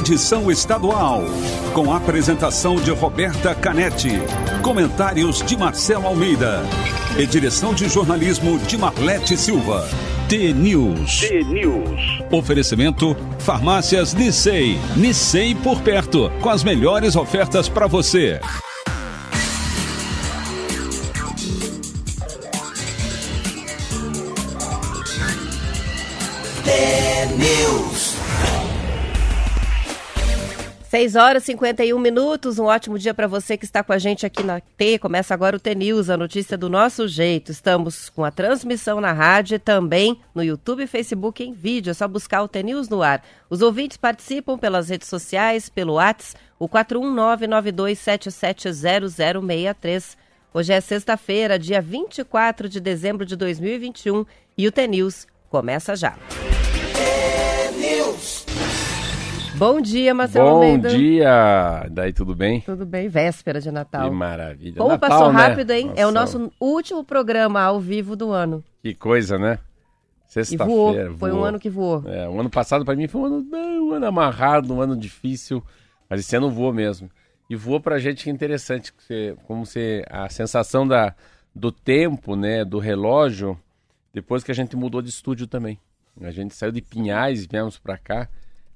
edição estadual, com a apresentação de Roberta Canetti, comentários de Marcelo Almeida e direção de jornalismo de Marlete Silva. T-News. T-News. Oferecimento Farmácias Nissei. Nissei por perto, com as melhores ofertas para você. T-News. 6 horas e 51 minutos, um ótimo dia para você que está com a gente aqui na T. Começa agora o T-News, a notícia do nosso jeito. Estamos com a transmissão na rádio e também no YouTube e Facebook em vídeo. É só buscar o T-News no ar. Os ouvintes participam pelas redes sociais, pelo WhatsApp, o 41992770063. Hoje é sexta-feira, dia 24 de dezembro de 2021 e o T-News começa já. T-News. Bom dia, Marcelo Bom Almeida. dia! Daí tudo bem? Tudo bem? Véspera de Natal. Que maravilha. Como Natal, passou né? rápido, hein? É o Nossa, nosso último programa ao vivo do ano. Que coisa, né? Voou. Sexta-feira. Foi um ano que voou. É, o ano passado pra mim foi um ano, um ano amarrado, um ano difícil, mas esse ano voou mesmo. E voou pra gente que é interessante, como se a sensação da, do tempo, né, do relógio, depois que a gente mudou de estúdio também. A gente saiu de Pinhais viemos pra cá,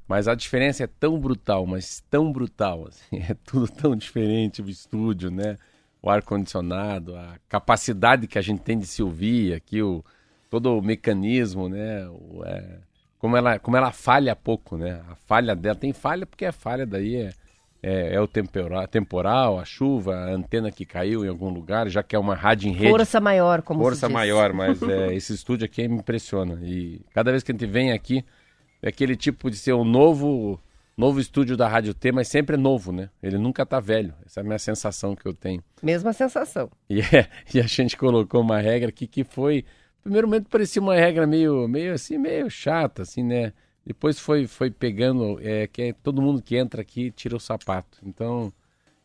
mas a diferença é tão brutal, mas tão brutal, assim, é tudo tão diferente o estúdio, né? O ar-condicionado, a capacidade que a gente tem de se ouvir aqui, o, todo o mecanismo, né? O, é, como, ela, como ela falha pouco, né? A falha dela, tem falha porque a falha daí é, é, é o temporal, temporal, a chuva, a antena que caiu em algum lugar, já que é uma rádio em rede. Força maior, como Força maior, mas é, esse estúdio aqui me impressiona. E cada vez que a gente vem aqui, é aquele tipo de ser um novo, novo estúdio da Rádio T, mas sempre é novo, né? Ele nunca tá velho. Essa é a minha sensação que eu tenho. Mesma sensação. E, é- e a gente colocou uma regra aqui que foi. Primeiro momento parecia uma regra meio, meio assim, meio chata, assim, né? Depois foi, foi pegando, é, que é todo mundo que entra aqui tira o sapato. Então,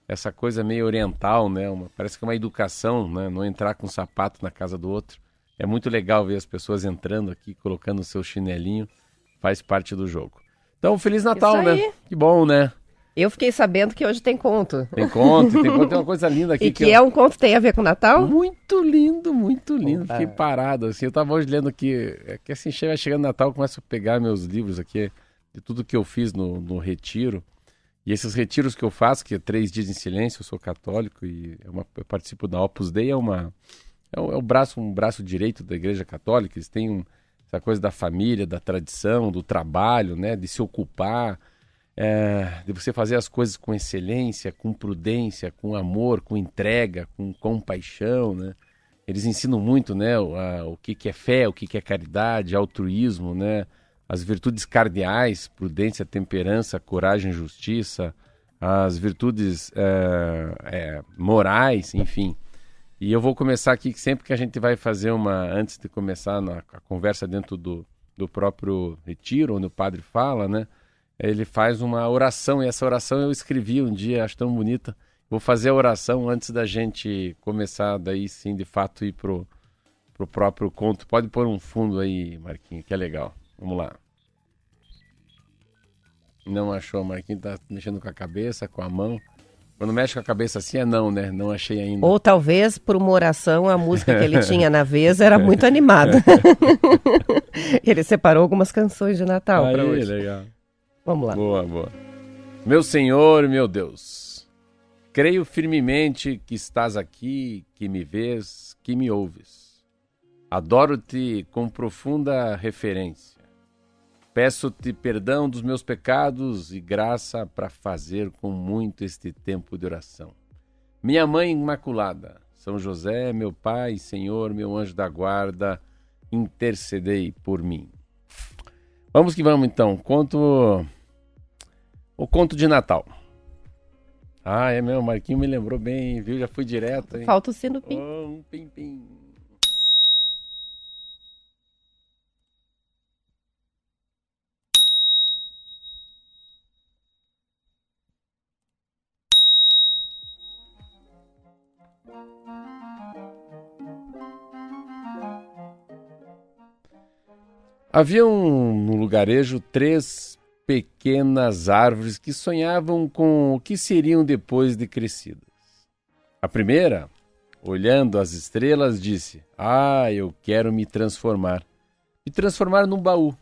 essa coisa meio oriental, né? Uma, parece que é uma educação, né? Não entrar com sapato na casa do outro. É muito legal ver as pessoas entrando aqui, colocando o seu chinelinho. Faz parte do jogo. Então, Feliz Natal, né? Que bom, né? Eu fiquei sabendo que hoje tem conto. Tem conto, tem conto, tem uma coisa linda aqui. E que eu- é um conto que tem a ver com o Natal? muito lindo, muito lindo. Opa. Fiquei parado, assim. Eu tava hoje lendo aqui, é que assim, chega chegando Natal, eu começo a pegar meus livros aqui, de tudo que eu fiz no, no retiro. E esses retiros que eu faço, que é três dias em silêncio, eu sou católico e é uma- eu participo da Opus Dei, é uma... É o, é o braço, um braço direito da Igreja Católica, eles têm um- essa coisa da família, da tradição, do trabalho, né? De se ocupar, é, de você fazer as coisas com excelência, com prudência, com amor, com entrega, com compaixão, né? Eles ensinam muito, né, o, a- o que, que é fé, o que, que é caridade, altruísmo, né? As virtudes cardeais, prudência, temperança, coragem, justiça, as virtudes é, é, morais, enfim. E eu vou começar aqui, que sempre que a gente vai fazer uma, antes de começar na, a conversa dentro do, do próprio retiro, onde o padre fala, né? Ele faz uma oração, e essa oração eu escrevi um dia, acho tão bonita. Vou fazer a oração antes da gente começar, daí sim, de fato, ir pro, pro próprio conto. Pode pôr um fundo aí, Marquinhos, que é legal. Vamos lá. Não achou, Marquinhos tá mexendo com a cabeça, com a mão. Quando mexe com a cabeça assim é não, né? Não achei ainda. Ou talvez, por uma oração, a música que ele tinha na vez era muito animada. ele separou algumas canções de Natal para hoje. legal. Vamos lá. Boa, boa. Meu Senhor, meu Deus, creio firmemente que estás aqui, que me vês, que me ouves. Adoro-te com profunda referência. Peço-te perdão dos meus pecados e graça para fazer com muito este tempo de oração. Minha mãe imaculada, São José, meu pai, Senhor, meu anjo da guarda, intercedei por mim. Vamos que vamos então. Conto. O conto de Natal. Ah, é meu, Marquinho me lembrou bem, viu? Já fui direto, hein? Falta o sino pim. Oh, um pim, Havia no lugarejo três pequenas árvores que sonhavam com o que seriam depois de crescidas. A primeira, olhando as estrelas, disse: Ah, eu quero me transformar. Me transformar num baú,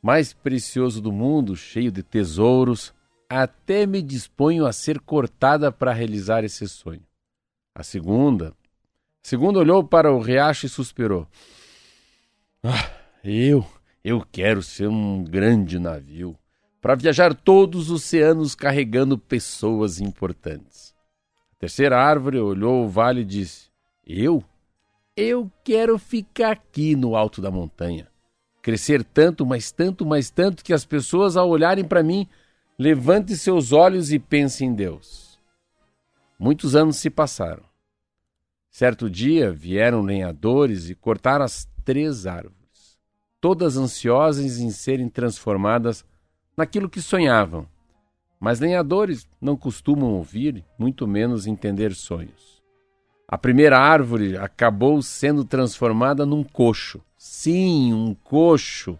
mais precioso do mundo, cheio de tesouros. Até me disponho a ser cortada para realizar esse sonho. A segunda, a segunda olhou para o riacho e suspirou. Ah, eu, eu quero ser um grande navio para viajar todos os oceanos carregando pessoas importantes. A terceira árvore olhou o vale e disse: Eu? Eu quero ficar aqui no alto da montanha. Crescer tanto, mas tanto, mas tanto que as pessoas, ao olharem para mim, levantem seus olhos e pensem em Deus. Muitos anos se passaram. Certo dia vieram lenhadores e cortaram as três árvores, todas ansiosas em serem transformadas naquilo que sonhavam. Mas lenhadores não costumam ouvir, muito menos entender sonhos. A primeira árvore acabou sendo transformada num coxo. Sim, um coxo.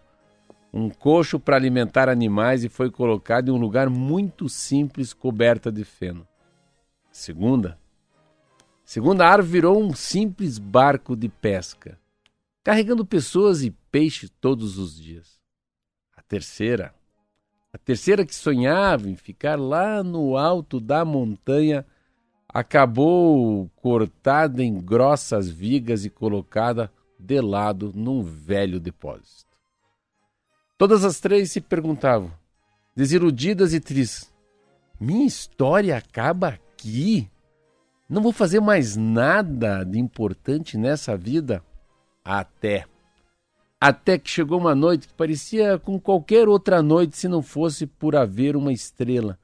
Um coxo para alimentar animais e foi colocado em um lugar muito simples, coberta de feno. Segunda. Segunda árvore virou um simples barco de pesca, carregando pessoas e peixe todos os dias. A terceira a terceira, que sonhava em ficar lá no alto da montanha, acabou cortada em grossas vigas e colocada de lado num velho depósito. Todas as três se perguntavam, desiludidas e tristes: Minha história acaba aqui? Não vou fazer mais nada de importante nessa vida? Até até que chegou uma noite que parecia com qualquer outra noite se não fosse por haver uma estrela.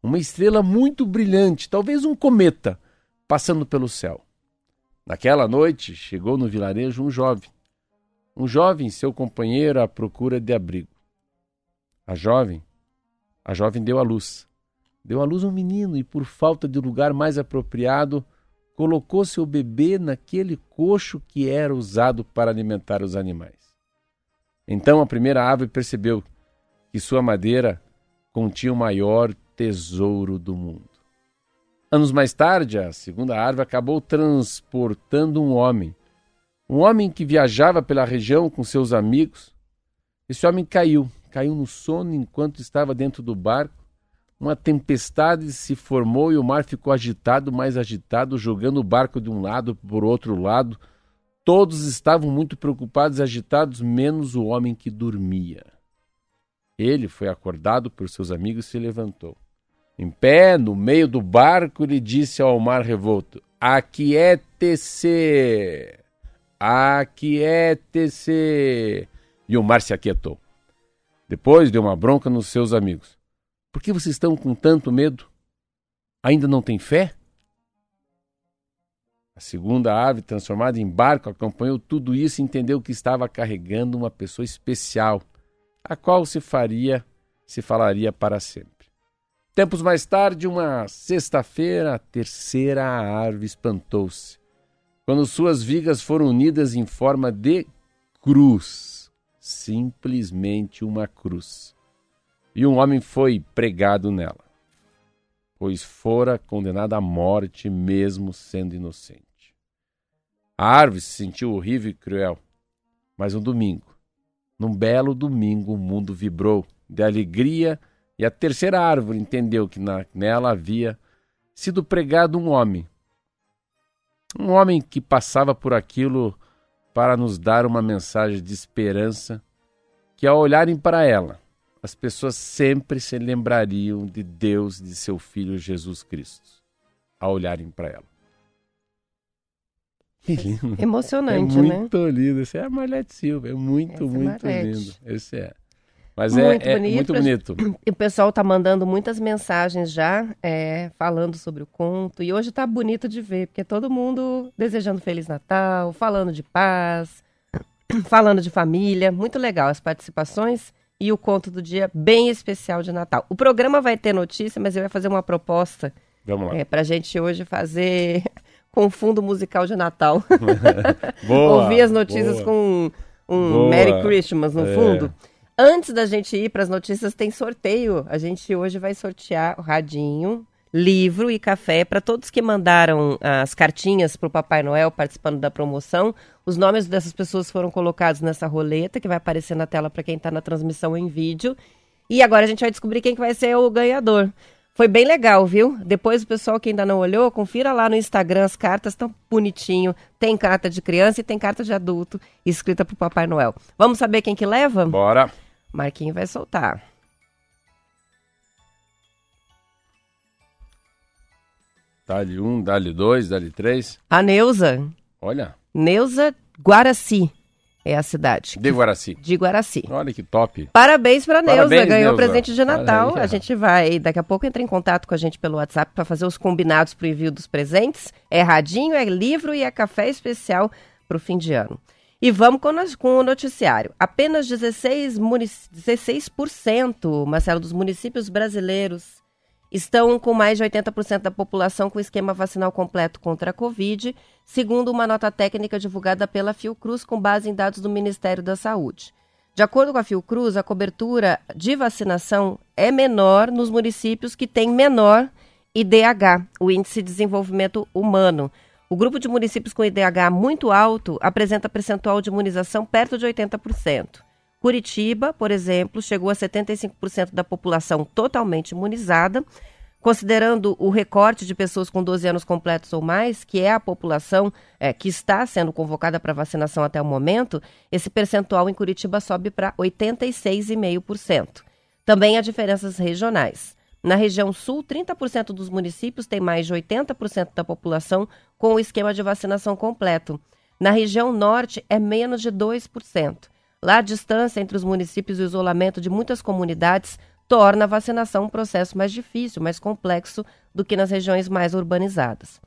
Uma estrela muito brilhante, talvez um cometa, passando pelo céu. Naquela noite chegou no vilarejo um jovem. Um jovem, seu companheiro, à procura de abrigo. A jovem, a jovem deu à luz. Deu à luz um menino e, por falta de lugar mais apropriado, colocou seu bebê naquele coxo que era usado para alimentar os animais. Então a primeira árvore percebeu que sua madeira continha o maior tesouro do mundo. Anos mais tarde, a segunda árvore acabou transportando um homem. Um homem que viajava pela região com seus amigos. Esse homem caiu, caiu no sono enquanto estava dentro do barco. Uma tempestade se formou e o mar ficou agitado, mais agitado, jogando o barco de um lado o outro lado Todos estavam muito preocupados e agitados, menos o homem que dormia. Ele foi acordado por seus amigos e se levantou. Em pé, no meio do barco, ele disse ao mar revolto: Aquiete-se! Aquiete-se! E o mar se aquietou. Depois deu uma bronca nos seus amigos. Por que vocês estão com tanto medo? Ainda não têm fé? A segunda ave, transformada em barco, acompanhou tudo isso e entendeu que estava carregando uma pessoa especial, a qual se faria, se falaria para sempre. Tempos mais tarde, uma sexta-feira, a terceira árvore espantou-se, quando suas vigas foram unidas em forma de cruz, simplesmente uma cruz. E um homem foi pregado nela, pois fora condenado à morte mesmo sendo inocente. A árvore se sentiu horrível e cruel. Mas um domingo, num belo domingo, o mundo vibrou de alegria e a terceira árvore entendeu que na, nela havia sido pregado um homem. Um homem que passava por aquilo para nos dar uma mensagem de esperança que, ao olharem para ela, as pessoas sempre se lembrariam de Deus e de seu Filho Jesus Cristo, ao olharem para ela. Que lindo. Emocionante, é né? muito lindo. Esse é a Marlete Silva. É muito, é muito é lindo. Esse é. Mas é, muito é, bonito. é muito bonito. E o pessoal tá mandando muitas mensagens já, é, falando sobre o conto. E hoje tá bonito de ver, porque todo mundo desejando Feliz Natal, falando de paz, falando de família. Muito legal as participações e o conto do dia bem especial de Natal. O programa vai ter notícia, mas eu ia fazer uma proposta. Vamos lá. É, pra gente hoje fazer com fundo musical de Natal. boa, Ouvir as notícias boa. com um, Merry Christmas no é. fundo. Antes da gente ir para as notícias, tem sorteio. A gente hoje vai sortear o radinho, livro e café para todos que mandaram as cartinhas para o Papai Noel participando da promoção. Os nomes dessas pessoas foram colocados nessa roleta que vai aparecer na tela para quem está na transmissão em vídeo. E agora a gente vai descobrir quem que vai ser o ganhador. Foi bem legal, viu? Depois o pessoal que ainda não olhou, confira lá no Instagram, as cartas estão bonitinho. Tem carta de criança e tem carta de adulto escrita para o Papai Noel. Vamos saber quem que leva? Bora! Marquinho vai soltar. Dá-lhe um, dá-lhe dois, dá-lhe três. A Neuza. Olha. Neuza Guaraci é a cidade. De Guaraci. De Guaraci. Olha que top. Parabéns para Neuza, Parabéns, ganhou Neuza. presente de Natal. Aí, A gente vai, daqui a pouco entra em contato com a gente pelo WhatsApp para fazer os combinados para o envio dos presentes. É radinho, é livro e é café especial para o fim de ano. E vamos com, o noticiário. Apenas 16, munic- 16%, Marcelo, dos municípios brasileiros estão com mais de 80% da população com esquema vacinal completo contra a Covid, segundo uma nota técnica divulgada pela Fiocruz com base em dados do Ministério da Saúde. De acordo com a Fiocruz, a cobertura de vacinação é menor nos municípios que têm menor IDH, o Índice de Desenvolvimento Humano. O grupo de municípios com IDH muito alto apresenta percentual de imunização perto de 80%. Curitiba, por exemplo, chegou a 75% da população totalmente imunizada, considerando o recorte de pessoas com 12 anos completos ou mais, que é a população eh, que está sendo convocada para vacinação até o momento, esse percentual em Curitiba sobe para 86,5%. Também há diferenças regionais. Na região sul, 30% dos municípios têm mais de 80% da população com o esquema de vacinação completo. Na região norte, é menos de 2%. Lá, a distância entre os municípios e o isolamento de muitas comunidades torna a vacinação um processo mais difícil, mais complexo do que nas regiões mais urbanizadas.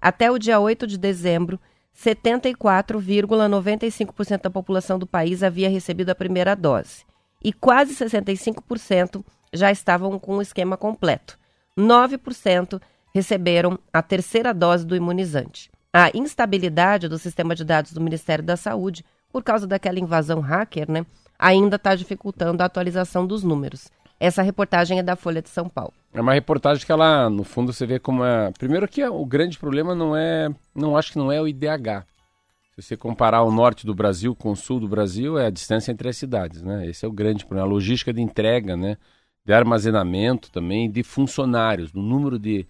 Até o dia 8 de dezembro, 74,95% da população do país havia recebido a primeira dose e quase 65% já estavam com o esquema completo. 9% receberam a terceira dose do imunizante. A instabilidade do sistema de dados do Ministério da Saúde, por causa daquela invasão hacker, né, ainda está dificultando a atualização dos números. Essa reportagem é da Folha de São Paulo. É uma reportagem que ela, no fundo, você vê como é. Primeiro que o grande problema não é. Não acho que não é o IDH. Se você comparar o norte do Brasil com o sul do Brasil, é a distância entre as cidades, né? Esse é o grande problema. A logística de entrega, né? De armazenamento também, de funcionários, do número de,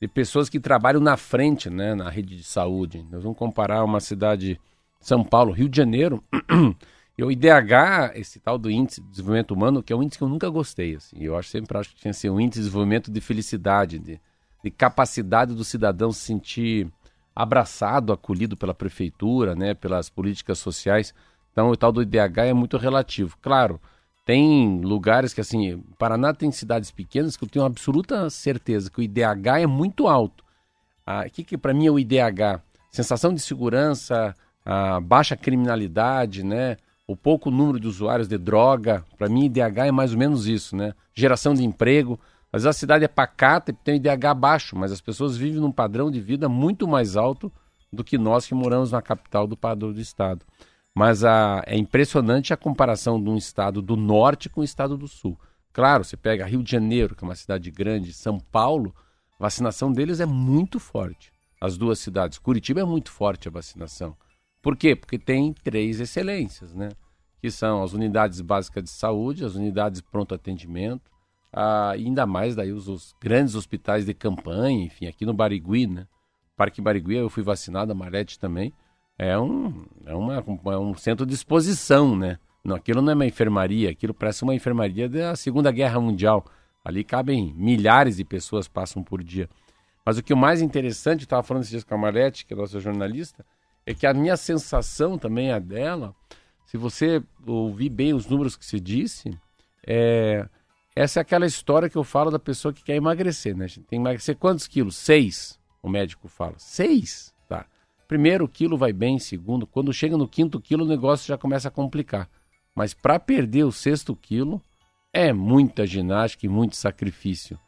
de pessoas que trabalham na frente, né? Na rede de saúde. Nós vamos comparar uma cidade, São Paulo, Rio de Janeiro. E o IDH, esse tal do índice de desenvolvimento humano, que é um índice que eu nunca gostei, assim. Eu acho sempre acho que tinha que ser um índice de desenvolvimento de felicidade, de, de capacidade do cidadão se sentir abraçado, acolhido pela prefeitura, né, pelas políticas sociais. Então, o tal do IDH é muito relativo. Claro, tem lugares que, assim, Paraná tem cidades pequenas que eu tenho absoluta certeza que o IDH é muito alto. Ah, O que, que para mim é o IDH? Sensação de segurança, a baixa criminalidade, né? O pouco número de usuários de droga. Para mim, IDH é mais ou menos isso, né? Geração de emprego. Às vezes a cidade é pacata e tem IDH baixo, mas as pessoas vivem num padrão de vida muito mais alto do que nós que moramos na capital do padrão do estado. Mas a, é impressionante a comparação de um estado do norte com o estado do sul. Claro, você pega Rio de Janeiro, que é uma cidade grande, São Paulo, a vacinação deles é muito forte. As duas cidades. Curitiba é muito forte a vacinação. Por quê? Porque tem três excelências, né? Que são as unidades básicas de saúde, as unidades de pronto atendimento, e ainda mais daí os, os grandes hospitais de campanha, enfim, aqui no Barigui, né? Parque Barigui, eu fui vacinado, a Marete também. É um, é, uma, é um centro de exposição, né? Não, aquilo não é uma enfermaria, aquilo parece uma enfermaria da Segunda Guerra Mundial. Ali cabem milhares de pessoas passam por dia. Mas o que é o mais interessante, estava falando esses dias com a Marete, que é nossa jornalista, é que a minha sensação também é dela, se você ouvir bem os números que se disse, é, essa é aquela história que eu falo da pessoa que quer emagrecer, né? Tem que emagrecer quantos quilos? Seis, o médico fala. Seis? Tá. Primeiro quilo vai bem, segundo, quando chega no quinto quilo o negócio já começa a complicar. Mas para perder o sexto quilo é muita ginástica e muito sacrifício.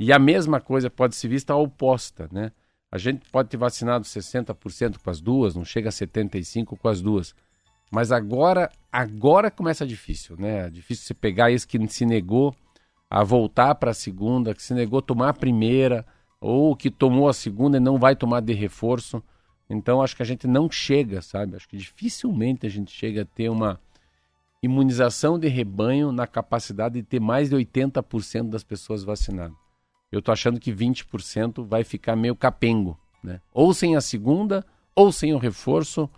E a mesma coisa pode ser vista oposta, né? A gente pode ter vacinado 60% com as duas, não chega a 75% com as duas. Mas agora, agora começa difícil, né? É difícil você pegar esse que se negou a voltar para a segunda, que se negou a tomar a primeira, ou que tomou a segunda e não vai tomar de reforço. Então acho que a gente não chega, sabe? Acho que dificilmente a gente chega a ter uma imunização de rebanho na capacidade de ter mais de 80% das pessoas vacinadas. Eu estou achando que 20% vai ficar meio capengo, né? Ou sem a segunda, ou sem o reforço,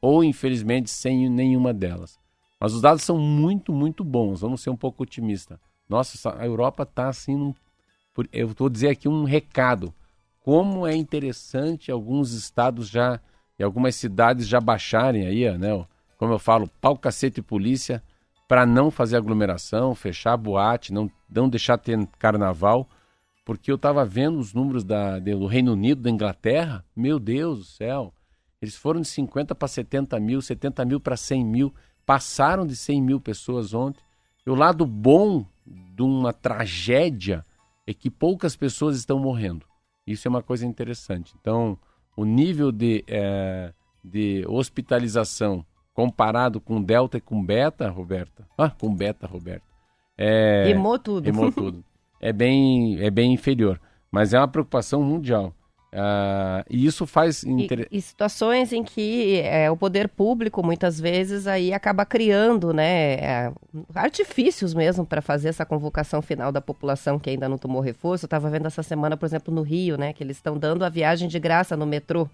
ou infelizmente sem nenhuma delas. Mas os dados são muito, muito bons. Vamos ser um pouco otimistas. Nossa, a Europa está assim. Num, eu vou dizer aqui um recado. Como é interessante alguns estados já e algumas cidades já baixarem aí, né? Como eu falo, pau, cacete e polícia para não fazer aglomeração, fechar boate, não, não deixar ter carnaval, porque eu estava vendo os números da, do Reino Unido, da Inglaterra, meu Deus do céu, eles foram de 50 para 70 mil, 70 mil para 100 mil, passaram de 100 mil pessoas ontem. E o lado bom de uma tragédia é que poucas pessoas estão morrendo. Isso é uma coisa interessante. Então, o nível de, é, de hospitalização comparado com Delta e com Beta, Roberta, ah, com Beta, Roberta, é, rimou tudo. Rimou tudo. É bem, é bem inferior. Mas é uma preocupação mundial. Uh, e isso faz. Inter... E, e, situações em que é, o poder público, muitas vezes, aí acaba criando né, é, artifícios mesmo para fazer essa convocação final da população que ainda não tomou reforço. Eu estava vendo essa semana, por exemplo, no Rio, né, que eles estão dando a viagem de graça no metrô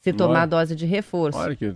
se tomar Olha. dose de reforço. Olha que...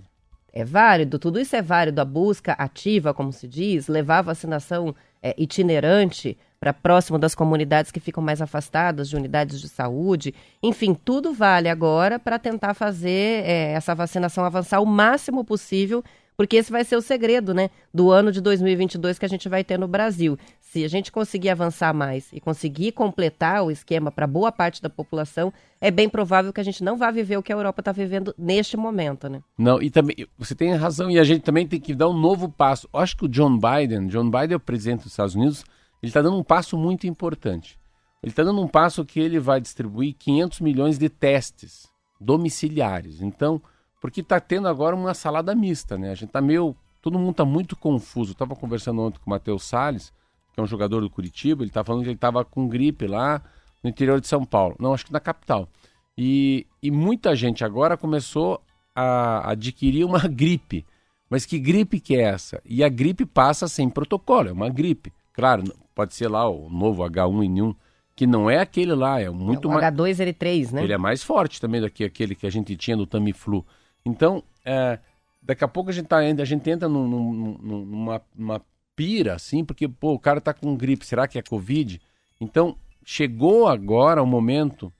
É válido, tudo isso é válido. A busca ativa, como se diz, levar a vacinação é, itinerante para próximo das comunidades que ficam mais afastadas de unidades de saúde. Enfim, tudo vale agora para tentar fazer é, essa vacinação avançar o máximo possível, porque esse vai ser o segredo, né, do ano de 2022 que a gente vai ter no Brasil. Se a gente conseguir avançar mais e conseguir completar o esquema para boa parte da população, é bem provável que a gente não vá viver o que a Europa está vivendo neste momento, né? Não, e também você tem razão e a gente também tem que dar um novo passo. Eu acho que o John Biden, John Biden é o presidente dos Estados Unidos ele está dando um passo muito importante. Ele está dando um passo que ele vai distribuir 500 milhões de testes domiciliares. Então, porque está tendo agora uma salada mista, né? A gente está meio. Todo mundo está muito confuso. estava conversando ontem com o Matheus Salles, que é um jogador do Curitiba, ele está falando que ele estava com gripe lá no interior de São Paulo. Não, acho que na capital. E, e muita gente agora começou a adquirir uma gripe. Mas que gripe que é essa? E a gripe passa sem protocolo, é uma gripe. Claro, pode ser lá o novo H1N1, que não é aquele lá, é muito é mais. H2N3, né? Ele é mais forte também do que aquele que a gente tinha no Tamiflu. Então, é, daqui a pouco a gente, tá, a gente entra num, num, numa, numa pira, assim, porque pô, o cara tá com gripe, será que é Covid? Então, chegou agora o momento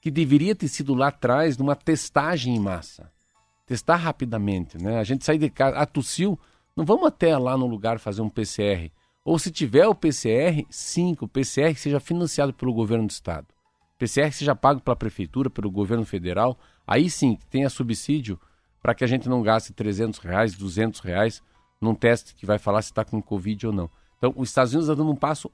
que deveria ter sido lá atrás numa testagem em massa. Testar rapidamente, né? A gente sair de casa, ah, tossiu, não vamos até lá no lugar fazer um PCR. Ou se tiver o PCR, sim, que o PCR seja financiado pelo governo do estado. PCR seja pago pela prefeitura, pelo governo federal, aí sim tenha subsídio para que a gente não gaste 300 reais, 200 reais num teste que vai falar se está com Covid ou não. Então, os Estados Unidos está dando um passo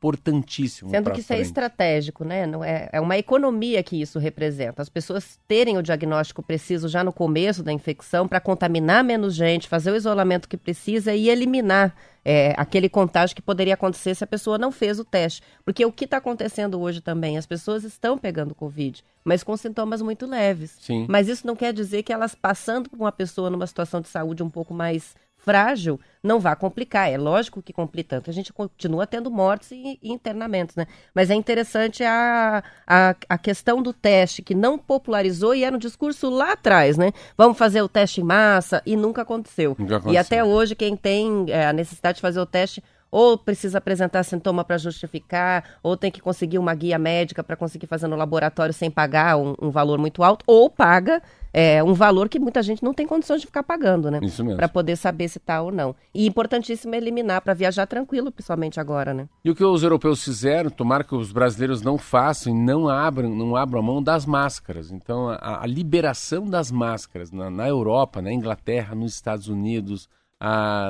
importantíssimo. Sendo que isso é frente. é estratégico, né? Não é, é uma economia que isso representa. As pessoas terem o diagnóstico preciso já no começo da infecção para contaminar menos gente, fazer o isolamento que precisa e eliminar é, aquele contágio que poderia acontecer se a pessoa não fez o teste. Porque o que está acontecendo hoje também, as pessoas estão pegando Covid, mas com sintomas muito leves. Sim. Mas isso não quer dizer que elas passando por uma pessoa numa situação de saúde um pouco mais frágil, não vai complicar. É lógico que complica tanto. A gente continua tendo mortes e, e internamentos, né? Mas é interessante a, a, a, questão do teste, que não popularizou e era um discurso lá atrás, né? Vamos fazer o teste em massa e nunca aconteceu. Nunca aconteceu. E até hoje, quem tem é, a necessidade de fazer o teste ou precisa apresentar sintoma para justificar, ou tem que conseguir uma guia médica para conseguir fazer no laboratório sem pagar um, um valor muito alto, ou paga é, um valor que muita gente não tem condições de ficar pagando, né? Isso mesmo. Para poder saber se está ou não. E importantíssimo eliminar para viajar tranquilo, principalmente agora, né? E o que os europeus fizeram, tomara que os brasileiros não façam e não abram, não abram a mão das máscaras. Então, a, a liberação das máscaras na, na, Europa, na Inglaterra, nos Estados Unidos,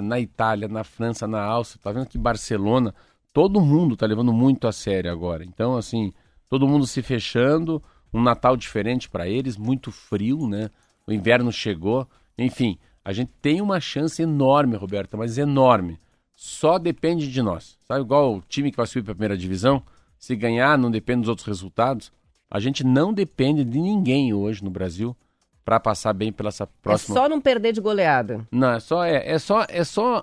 na Itália, na França, na Áustria, tá vendo que Barcelona, todo mundo está levando muito a sério agora. Então, assim, todo mundo se fechando um Natal diferente para eles, muito frio, né? O inverno chegou. Enfim, A gente tem uma chance enorme, Roberta, mas enorme. Só depende de nós. Sabe, igual o time que vai subir para a primeira divisão, se ganhar não depende dos outros resultados. A gente não depende de ninguém hoje no Brasil para passar bem pela essa próxima. É só não perder de goleada. Não, é só é, é só é só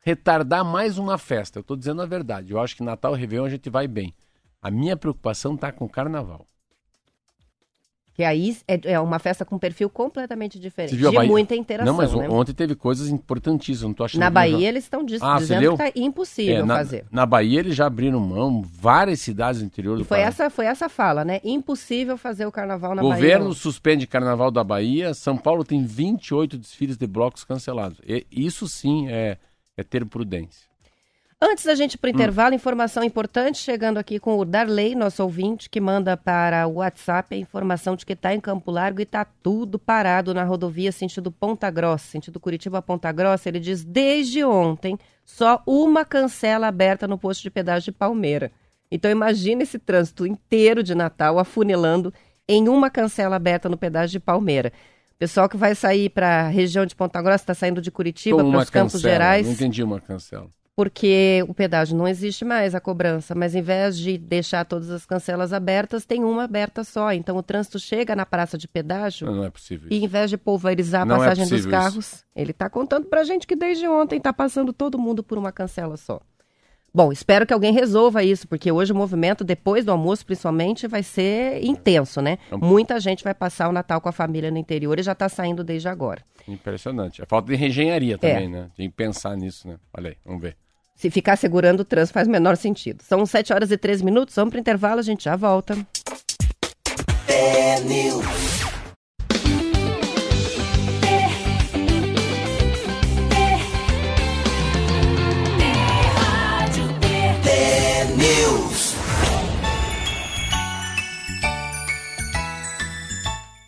retardar mais uma festa. Eu estou dizendo a verdade. Eu acho que Natal e Réveillon a gente vai bem. A minha preocupação está com o Carnaval. Que aí é, é uma festa com perfil completamente diferente. De Bahia? muita interação. Não, mas né? ontem teve coisas importantíssimas. Não tô achando Na Bahia não- eles estão diz- Ah, dizendo que tá impossível É, na, fazer. na Bahia eles já abriram mão, várias cidades do interior E do foi Pará. essa, foi essa fala, né? Impossível fazer o carnaval na Governo Bahia. suspende Carnaval da Bahia. São Paulo tem 28 desfiles de blocos cancelados. E isso sim é, é ter prudência. Antes da gente ir Hum. para o intervalo, informação importante, chegando aqui com o Darley, nosso ouvinte, que manda para o WhatsApp a informação de que está em Campo Largo e está tudo parado na rodovia sentido Ponta Grossa, sentido Curitiba Ponta Grossa. Ele diz, desde ontem, só uma cancela aberta no posto de pedágio de Palmeira. Então imagina esse trânsito inteiro de Natal afunilando em uma cancela aberta no pedágio de Palmeira. Pessoal que vai sair para a região de Ponta Grossa, está saindo de Curitiba para os Campos. Gerais Não entendi uma cancela. Porque o pedágio não existe mais, a cobrança, mas em vez de deixar todas as cancelas abertas, tem uma aberta só. Então o trânsito chega na praça de pedágio Não, não é possível. e isso. em vez de pulverizar a Não é passagem dos possível carros, ele está contando pra gente que desde ontem está passando todo mundo por uma cancela só. Bom, espero que alguém resolva isso, porque hoje o movimento, depois do almoço principalmente, vai ser intenso, né? É um Muita gente vai passar o Natal com a família no interior e já está saindo desde agora. Impressionante. A falta de engenharia É. também, né? Tem que pensar nisso, né? Olha aí, vamos ver. Se ficar segurando o trânsito faz o menor sentido. São 7 horas e 13 minutos, vamos para o intervalo, a gente já volta. News.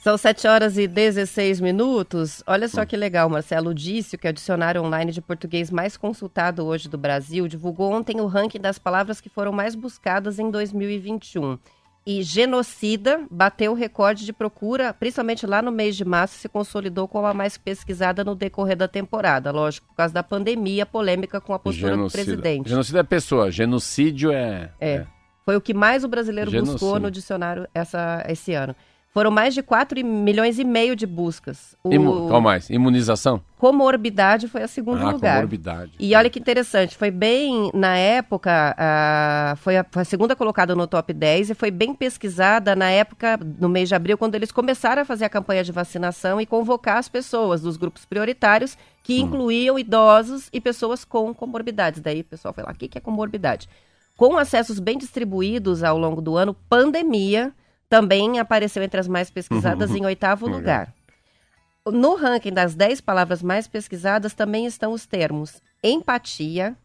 São 7 horas e 16 minutos. Olha só que legal, Marcelo. O Dício, que é o dicionário online de português mais consultado hoje do Brasil, divulgou ontem o ranking das palavras que foram mais buscadas em 2021. E genocida bateu o recorde de procura, principalmente lá no mês de março, se consolidou como a mais pesquisada no decorrer da temporada. Lógico, por causa da pandemia, polêmica com a postura do presidente. Genocídio é pessoa, genocídio é. É. Foi o que mais o brasileiro buscou Genocídio. no dicionário essa, esse ano. Foram mais de 4 milhões e meio de buscas. O Imu... Qual mais? Imunização? comorbidade foi a segundo ah, lugar. comorbidade. E olha que interessante, foi bem, na época, a- foi, a, foi a segunda colocada no top 10 e foi bem pesquisada na época, no mês de abril, quando eles começaram a fazer a campanha de vacinação e convocar as pessoas dos grupos prioritários, que incluíam idosos e pessoas com comorbidades. Daí o pessoal foi lá, o que é comorbidade? Com acessos bem distribuídos ao longo do ano, pandemia também apareceu entre as mais pesquisadas em oitavo lugar. No ranking das 10 palavras mais pesquisadas também estão os termos empatia,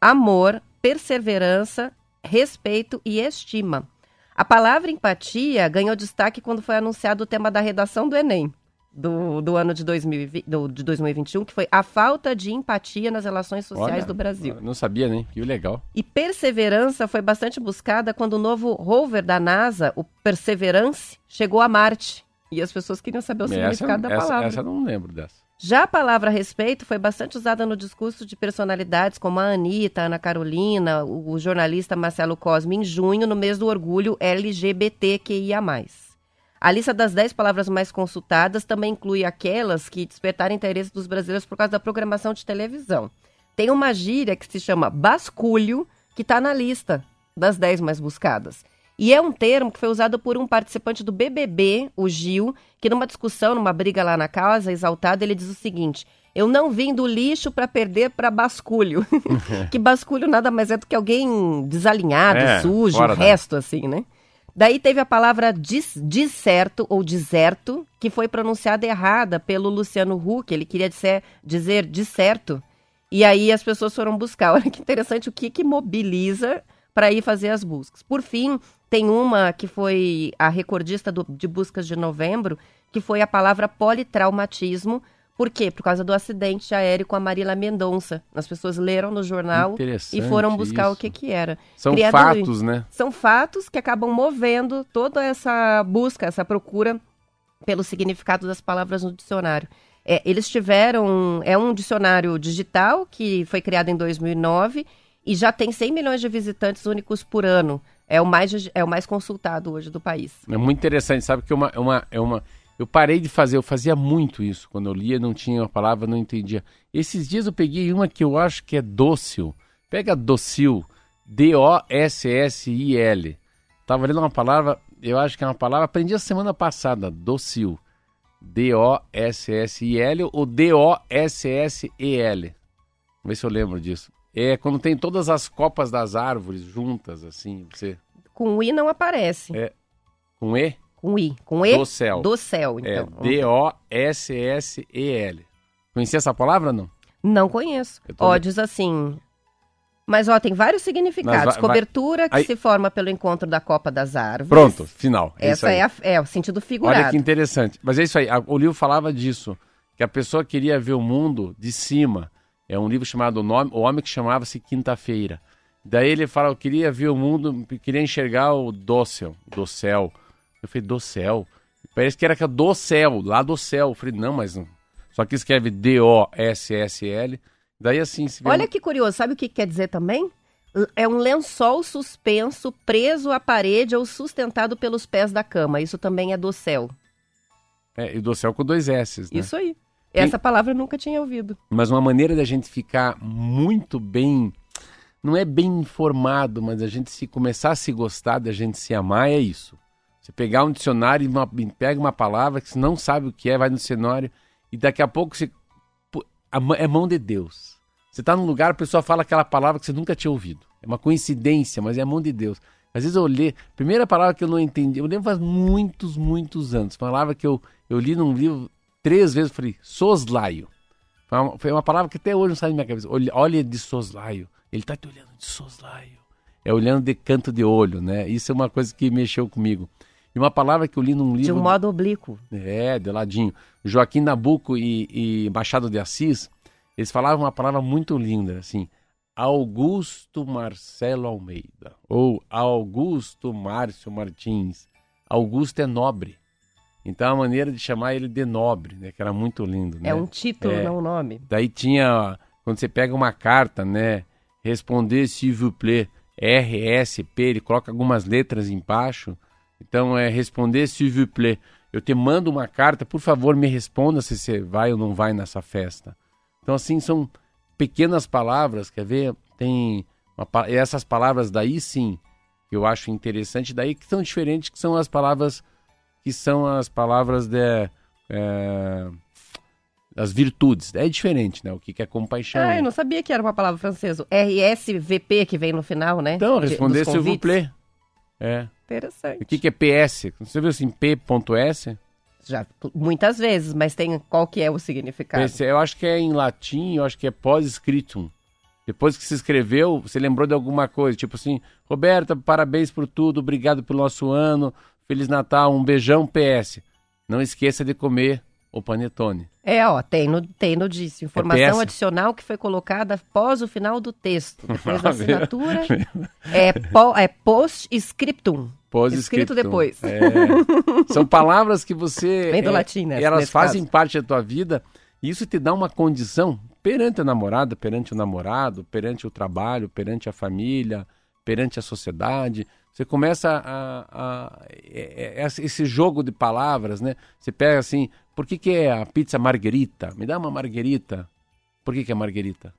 amor, perseverança, respeito e estima. A palavra empatia ganhou destaque quando foi anunciado o tema da redação do Enem do, do ano de, 2020, do- de 2021, que foi a falta de empatia nas relações sociais Olha, do Brasil. Não sabia, nem. Que legal. E perseverança foi bastante buscada quando o novo rover da NASA, o Perseverance, chegou a Marte. E as pessoas queriam saber o essa, significado da essa, palavra. essa eu não lembro dessa. Já a palavra respeito foi bastante usada no discurso de personalidades como a Anitta, a Ana Carolina, o jornalista Marcelo Cosme, em junho, no mês do orgulho LGBTQIA+. A lista das 10 palavras mais consultadas também inclui aquelas que despertaram interesse dos brasileiros por causa da programação de televisão. Tem uma gíria que se chama basculho, que está na lista das 10 mais buscadas. E é um termo que foi usado por um participante do BBB, o Gil, que numa discussão, numa briga lá na casa, exaltado, ele diz o seguinte: Eu não vim do lixo para perder para basculho. que basculho nada mais é do que alguém desalinhado, É, sujo, fora da- resto, assim, né? Daí teve a palavra dis, ou deserto, que foi pronunciada errada pelo Luciano Huck. Ele queria dizer, dizer disserto. E aí as pessoas foram buscar. Olha que interessante o que, que mobiliza para ir fazer as buscas. Por fim, tem uma que foi a recordista do- de buscas de novembro, que foi a palavra politraumatismo. Por quê? Por causa do acidente aéreo com a Marília Mendonça. As pessoas leram no jornal e foram buscar o isso. que, que era. São Criado- fatos, né? São fatos que acabam movendo toda essa busca, essa procura pelo significado das palavras no dicionário. É, eles tiveram. É um dicionário digital que foi criado em 2009 e já tem 100 milhões de visitantes únicos por ano. É o mais, é o mais consultado hoje do país. É muito interessante, sabe que é uma, é uma, é uma. Eu parei de fazer, eu fazia muito isso. Quando eu lia, não tinha uma palavra, não entendia. Esses dias eu peguei uma que eu acho que é dócil. Pega docil, D-O-S-S-I-L. Tava lendo uma palavra, eu acho que é uma palavra, aprendi a semana passada, docil. D-O-S-S-I-L ou D-O-S-S-E-L. Vamos ver se eu lembro disso. É quando tem todas as copas das árvores juntas, assim, você... Com I não aparece. É, com E? Com I. Com E? Do céu. Do céu, então. É D-O-S-S-E-L. Conhecia essa palavra, não? Não conheço. Ó, diz assim... Mas, ó, tem vários significados. Mas vai- vai- Cobertura que Aí- se forma pelo encontro da copa das árvores. Pronto, final. É Essa é, a- é o sentido figurado. Olha que interessante. Mas é isso aí. O livro falava disso, que a pessoa queria ver o mundo de cima. É um livro chamado O Nome- O Homem que chamava-se Quinta-feira. Daí ele fala, eu queria ver o mundo, queria enxergar o dócil, do céu. Eu falei, do céu? Parece que era que é do céu, lá do céu. Eu falei, não, mas não. Só que escreve D-O-S-S-L. Daí assim, se vê Olha que curioso, sabe o que quer dizer também? É um lençol suspenso, preso à parede ou sustentado pelos pés da cama. Isso também é do céu. é, e do céu com dois S, né? Isso aí. Essa palavra eu nunca tinha ouvido. Mas uma maneira da gente ficar muito bem, não é bem informado, mas a gente se começar a se gostar, da gente se amar, é isso. Você pegar um dicionário e uma- pega uma palavra que você não sabe o que é, vai no dicionário e daqui a pouco você. É mão de Deus. Você está num lugar, a pessoa fala aquela palavra que você nunca tinha ouvido. É uma coincidência, mas é mão de Deus. Às vezes eu li, primeira palavra que eu não entendi, eu lembro faz muitos, muitos anos, palavra que eu, eu li num livro três vezes, falei, soslaio. Foi uma, foi uma palavra que até hoje não sai da minha cabeça. Olha, olha de soslaio. Ele tá te olhando de soslaio. É olhando de canto de olho, né? Isso é uma coisa que mexeu comigo. E uma palavra que eu li num livro. De um modo oblíquo. É, de ladinho. Joaquim Nabuco e, e Machado de Assis, eles falavam uma palavra muito linda, assim. Augusto Marcelo Almeida. Ou Augusto Márcio Martins. Augusto é nobre. Então a maneira de chamar ele de nobre, né? Que era muito lindo, né? É um título, É. não um nome. Daí tinha, quando você pega uma carta, né? Responder s'il vous plaît, RSP, ele coloca algumas letras embaixo. Então é responder s'il vous plaît. Eu te mando uma carta, por favor, me responda se você vai ou não vai nessa festa. Então assim são pequenas palavras, quer ver? Tem uma essas palavras daí sim, que eu acho interessante, daí que são diferentes, que são as palavras que são as palavras de é, as virtudes. É diferente, né? O que que é compaixão. Ah, eu não sabia que era uma palavra francesa. RSVP que vem no final, né? Então, De- responder s'il vous plaît. É. Interessante. O que que é PS? Você viu assim, P.S? Já, muitas vezes, mas tem qual que é o significado? Esse, eu acho que é em latim, eu acho que é pós-scriptum. Depois que se escreveu, você lembrou de alguma coisa, tipo assim, Roberta, parabéns por tudo, obrigado pelo nosso ano, Feliz Natal, um beijão PS. Não esqueça de comer o panetone. É, ó, tem no, tem no disse. Informação PS? adicional que foi colocada após o final do texto. Depois da assinatura, é, po, é post-scriptum. Pós-scriptum. Escrito depois. É. São palavras que você. Vem do é, latim, né, e Elas fazem caso. parte da tua vida e isso te dá uma condição perante a namorada, perante o namorado, perante o trabalho, perante a família, perante a sociedade. Você começa a, a- é- é- é esse jogo de palavras, né? Você pega assim, por que, que é a pizza marguerita? Me dá uma marguerita. Por que, que é marguerita?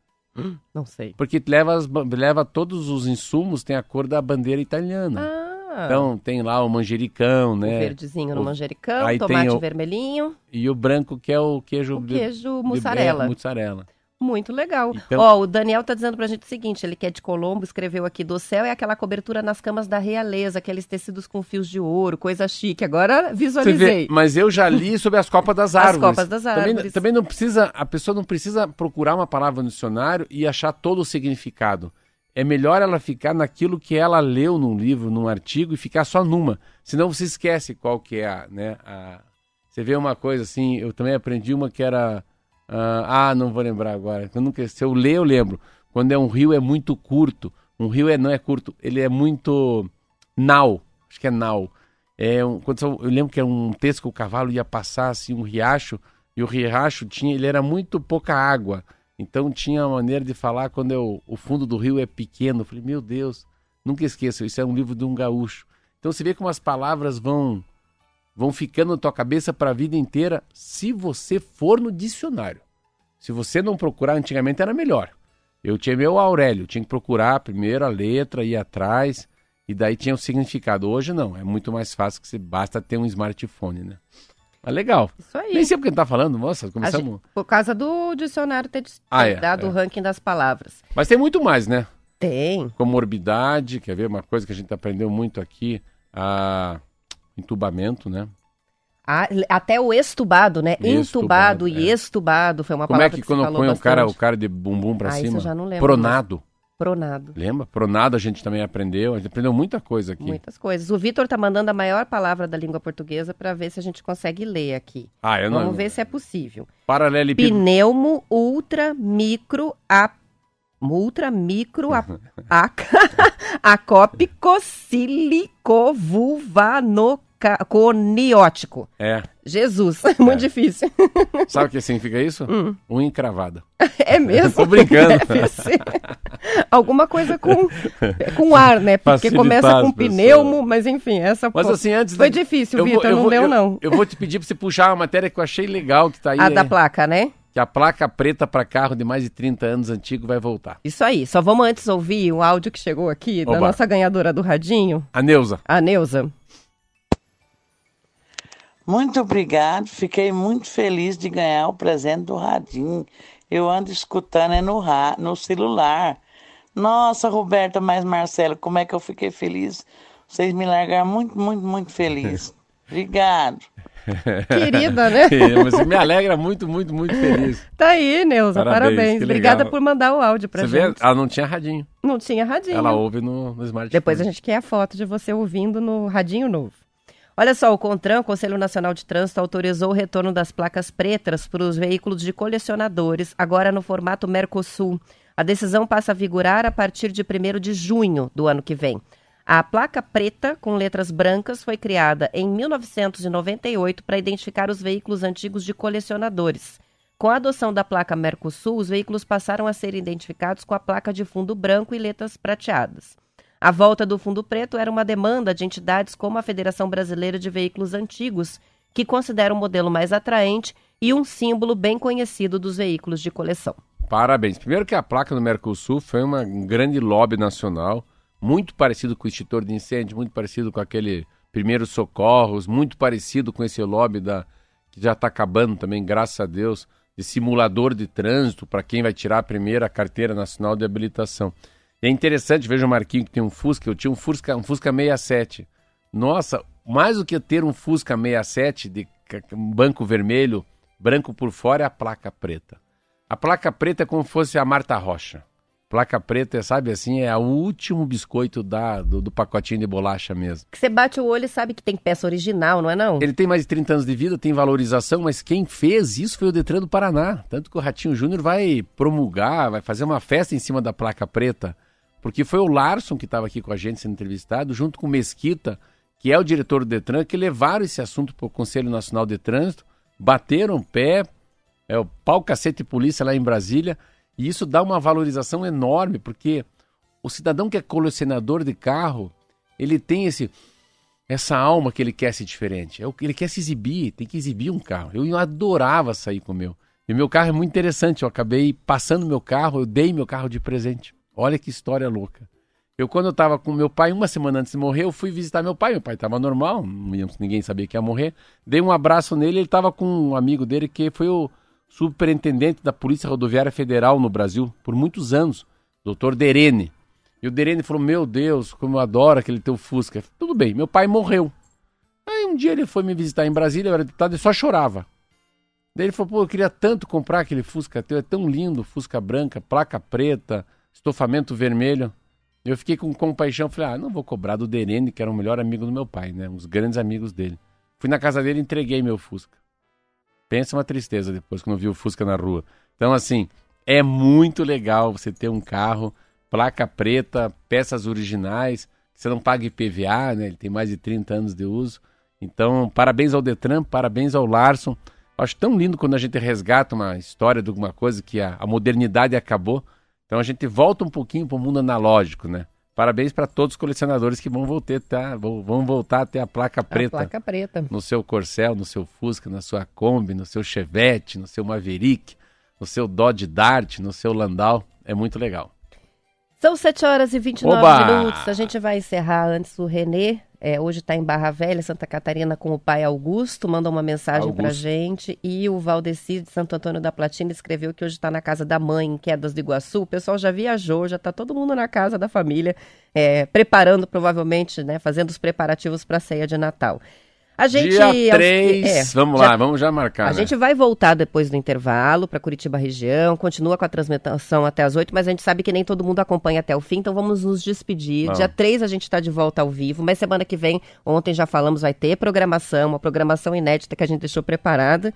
Não sei. Porque leva, as leva todos os insumos, tem a cor da bandeira italiana. Ah, Então tem lá o manjericão, o né? verdezinho no o- manjericão, tomate o- vermelhinho, E o branco que é o queijo o de- queijo de- mussarela. é, mussarela. Muito legal. Então- Ó, o Daniel tá dizendo pra gente o seguinte, ele que é de Colombo, escreveu aqui, do céu é aquela cobertura nas camas da realeza, aqueles tecidos com fios de ouro, coisa chique. Agora visualizei. vê, mas eu já li sobre as copas das As árvores. copas das Também- árvores. Também, não precisa, a pessoa não precisa procurar uma palavra no dicionário e achar todo o significado. É melhor ela ficar naquilo que ela leu num livro, num artigo e ficar só numa. Senão você esquece qual que é a, né, a... Você vê uma coisa assim, eu também aprendi uma que era ah, ah, não vou lembrar agora. Eu nunca, se eu ler, eu lembro. Quando é um rio é muito curto. Um rio é, não é curto, ele é muito nau. Acho que é nau. É um, quando eu, eu lembro que era um texto que o cavalo ia passar assim um riacho E o riacho tinha, ele era muito pouca água. Então tinha uma maneira de falar quando eu, o fundo do rio é pequeno. Eu falei, meu Deus, nunca esqueça, isso é um livro de um gaúcho. Então você vê como as palavras vão vão ficando na tua cabeça para a vida inteira se você for no dicionário. Se você não procurar, antigamente era melhor. Eu tinha meu Aurélio, tinha que procurar primeiro a letra, ir atrás, e daí tinha o significado. Hoje não, é muito mais fácil que você basta ter um smartphone, né? Mas legal. Isso aí. Nem sei porque tá falando, nossa, A começamos. gente- por causa do dicionário ter Ah, é, dado é. o ranking das palavras. Mas tem muito mais, né? Tem. Comorbidade, quer ver uma coisa que a gente aprendeu muito aqui, a entubamento, né? Até o estubado, né? Estubado, Entubado e é. estubado foi uma Como é palavra que que, quando põe o cara, o cara de bumbum pra Ah, isso cima? eu já não lembro Pronado. Pronado. Lembra? Pronado a gente também aprendeu. A gente aprendeu muita coisa aqui. Muitas coisas. O Vitor tá mandando a maior palavra da língua portuguesa para ver se a gente consegue ler aqui. Ah, eu não. Vamos ver se é possível. Paralelepípedo. Pneumo ultra micro a ultra micro a, acópico silicovulvanoconiótico. É. Jesus, muito difícil. Sabe o que significa isso? Hum. Unha encravada. É mesmo? Tô brincando. Alguma coisa com, com ar, né? Porque Facilitar começa com pneumo, mas enfim, essa Mas pô, assim, antes. foi de- difícil, Vitor, não vou- deu eu- não. Eu vou te pedir pra você puxar uma matéria que eu achei legal que tá aí. A da é, placa, né? Que a placa preta pra carro de mais de 30 anos antigo vai voltar. Isso aí. Só vamos antes ouvir o áudio que chegou aqui da Oba. nossa ganhadora do radinho, A Neuza. a Neuza. Muito obrigado, fiquei muito feliz de ganhar o presente do radinho. Eu ando escutando é no, ra no celular. Nossa, Roberta mais Marcelo, como é que eu fiquei feliz. Vocês me largaram muito, muito, muito feliz. Obrigado. Querida, né? Mas me alegra muito, muito, muito feliz. Tá aí, Neuza. Parabéns, Parabéns. Obrigada por mandar o áudio pra Você vê? gente. Ela não tinha radinho. Não tinha radinho. Ela ouve no, no smartphone. Depois a gente quer a foto de você ouvindo no radinho novo. Olha só, o CONTRAN, Conselho Nacional de Trânsito, autorizou o retorno das placas pretas para os veículos de colecionadores, agora no formato Mercosul. A decisão passa a vigorar a partir de 1 de junho do ano que vem. A placa preta, com letras brancas, foi criada em 1998 para identificar os veículos antigos de colecionadores. Com a adoção da placa Mercosul, os veículos passaram a ser identificados com a placa de fundo branco e letras prateadas. A volta do fundo preto era uma demanda de entidades como a Federação Brasileira de Veículos Antigos, que considera o modelo mais atraente e um símbolo bem conhecido dos veículos de coleção. Parabéns. Primeiro que a placa do Mercosul foi uma, um grande lobby nacional, muito parecido com o extintor de incêndio, muito parecido com aquele primeiros socorros, muito parecido com esse lobby da que já está acabando também, graças a Deus, de simulador de trânsito para quem vai tirar a primeira carteira nacional de habilitação. É interessante, veja o Marquinho que tem um Fusca, eu tinha um Fusca, um Fusca 67. Nossa, mais do que ter um Fusca 67 de banco vermelho, branco por fora é a placa preta. A placa preta é como se fosse a Marta Rocha. Placa preta, é, sabe assim, é o último biscoito da, do, do pacotinho de bolacha mesmo. Que você bate o olho e sabe que tem peça original, não é não? Ele tem mais de 30 anos de vida, tem valorização, mas quem fez isso foi o Detran do Paraná. Tanto que o Ratinho Júnior vai promulgar, vai fazer uma festa em cima da placa preta, porque foi o Larson que estava aqui com a gente sendo entrevistado, junto com o Mesquita, que é o diretor do Detran, que levaram esse assunto para o Conselho Nacional de Trânsito, bateram o pé, é o pau cacete polícia lá em Brasília, e isso dá uma valorização enorme, porque o cidadão que é colecionador de carro, ele tem esse essa alma que ele quer ser diferente. É o que ele quer se exibir, tem que exibir um carro. Eu adorava sair com o meu. E meu carro é muito interessante. Eu acabei passando meu carro, eu dei meu carro de presente. Olha que história louca. Eu, quando eu estava com meu pai, uma semana antes de morrer, eu fui visitar meu pai. Meu pai estava normal, ninguém sabia que ia morrer. Dei um abraço nele, ele estava com um amigo dele que foi o superintendente da Polícia Rodoviária Federal no Brasil por muitos anos, doutor Derene. E o Derene falou: Meu Deus, como eu adoro aquele teu Fusca. Tudo bem, meu pai morreu. Aí um dia ele foi me visitar em Brasília, eu era deputado e só chorava. Daí ele falou: Pô, eu queria tanto comprar aquele Fusca teu, é tão lindo, Fusca branca, placa preta, estofamento vermelho. Eu fiquei com compaixão, falei: Ah, não vou cobrar do Derene, que era o melhor amigo do meu pai, né? Dos grandes amigos dele. Fui na casa dele e entreguei meu Fusca. Pensa uma tristeza depois quando eu vi o Fusca na rua. Então, assim, é muito legal você ter um carro, placa preta, peças originais, que você não paga IPVA, né? Ele tem mais de 30 anos de uso. Então, parabéns ao Detran, parabéns ao Larson. Acho tão lindo quando a gente resgata uma história de alguma coisa que a, a modernidade acabou. Então a gente volta um pouquinho para o mundo analógico, né? Parabéns para todos os colecionadores que vão voltar, tá? vão voltar a ter a placa preta. A placa preta. No seu Corcel, no seu Fusca, na sua Kombi, no seu Chevette, no seu Maverick, no seu Dodge Dart, no seu Landau. É muito legal. São 7 horas e 29 Oba! minutos. A gente vai encerrar antes o Renê. É, hoje está em Barra Velha, Santa Catarina, com o pai Augusto. Mandou uma mensagem para gente. E o Valdeci de Santo Antônio da Platina escreveu que hoje está na casa da mãe, em Quedas do Iguaçu. O pessoal já viajou, já está todo mundo na casa da família, é, preparando provavelmente, né, fazendo os preparativos para a ceia de Natal. A gente. Dia 3, é, vamos já- lá, vamos já marcar. a né? gente vai voltar depois do intervalo para Curitiba região, continua com a transmissão até as 8, mas a gente sabe que nem todo mundo acompanha até o fim, então vamos nos despedir. Vamos. Dia 3 a gente está de volta ao vivo, mas semana que vem, ontem já falamos, vai ter programação, uma programação inédita que a gente deixou preparada.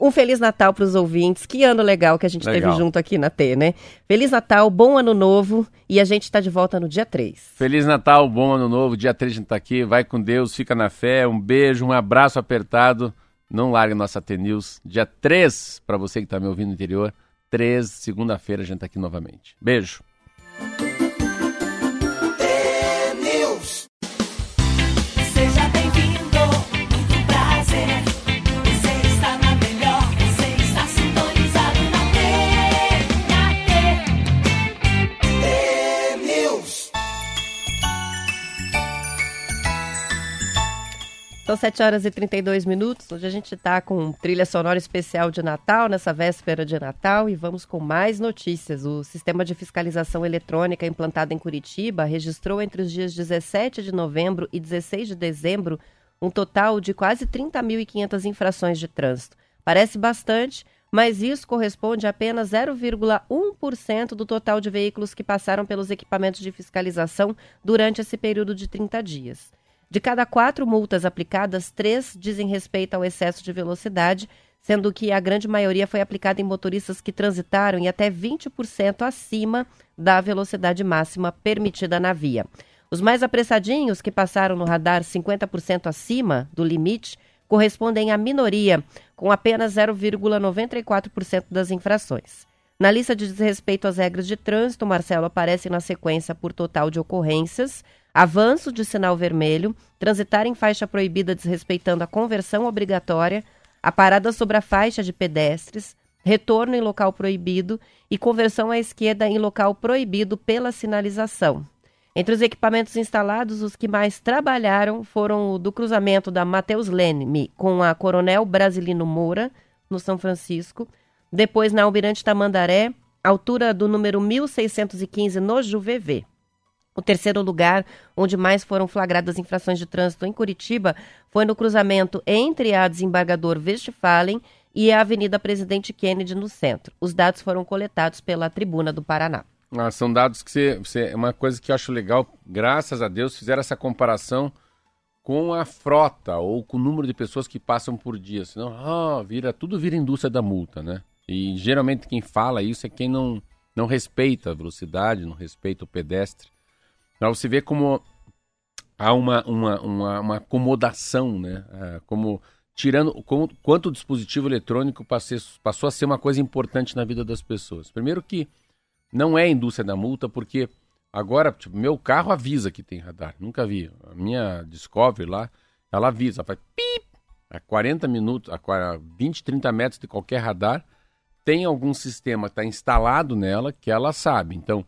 Um Feliz Natal para os ouvintes. Que ano legal que a gente Legal. teve junto aqui na T, né? Feliz Natal, bom ano novo e a gente está de volta no dia 3. Feliz Natal, bom ano novo. Dia 3 a gente tá aqui. Vai com Deus, fica na fé. Um beijo, um abraço apertado. Não largue nossa T-News. Dia 3, para você que tá me ouvindo no interior. 3, segunda-feira, a gente tá aqui novamente. Beijo. São 7 horas e 32 minutos. Hoje a gente está com trilha sonora especial de Natal, nessa véspera de Natal, e vamos com mais notícias. O sistema de fiscalização eletrônica implantado em Curitiba registrou entre os dias 17 de novembro e 16 de dezembro um total de quase 30.500 infrações de trânsito. Parece bastante, mas isso corresponde a apenas 0,1% do total de veículos que passaram pelos equipamentos de fiscalização durante esse período de 30 dias. De cada quatro multas aplicadas, três dizem respeito ao excesso de velocidade, sendo que a grande maioria foi aplicada em motoristas que transitaram em até 20% acima da velocidade máxima permitida na via. Os mais apressadinhos, que passaram no radar 50% acima do limite, correspondem à minoria, com apenas 0,94% das infrações. Na lista de desrespeito às regras de trânsito, Marcelo aparece na sequência por total de ocorrências, avanço de sinal vermelho, transitar em faixa proibida desrespeitando a conversão obrigatória, a parada sobre a faixa de pedestres, retorno em local proibido. E conversão à esquerda em local proibido pela sinalização. Entre os equipamentos instalados, os que mais trabalharam foram o do cruzamento da Mateus Leme com a Coronel Brasilino Moura, no São Francisco, depois na Almirante Tamandaré, altura do número 1615 no Juvevê. O terceiro lugar, onde mais foram flagradas infrações de trânsito em Curitiba, foi no cruzamento entre a desembargador Westphalen e a Avenida Presidente Kennedy no centro. Os dados foram coletados pela Tribuna do Paraná. Ah, são dados que você, é uma coisa que eu acho legal. Graças a Deus fizeram essa comparação com a frota ou com o número de pessoas que passam por dia. Senão, ah, vira, tudo vira indústria da multa, né? E geralmente quem fala isso é quem não, não respeita a velocidade, não respeita o pedestre. Para você ver como há uma, uma, uma, uma acomodação, né? Ah, como tirando como, quanto o dispositivo eletrônico passou, passou a ser uma coisa importante na vida das pessoas. Primeiro que não é indústria da multa, porque agora, tipo, meu carro avisa que tem radar. Nunca vi. A minha Discovery lá, ela avisa, ela faz pip, a 40 minutos, a 40 20, 30 metros de qualquer radar, tem algum sistema que está instalado nela que ela sabe. Então,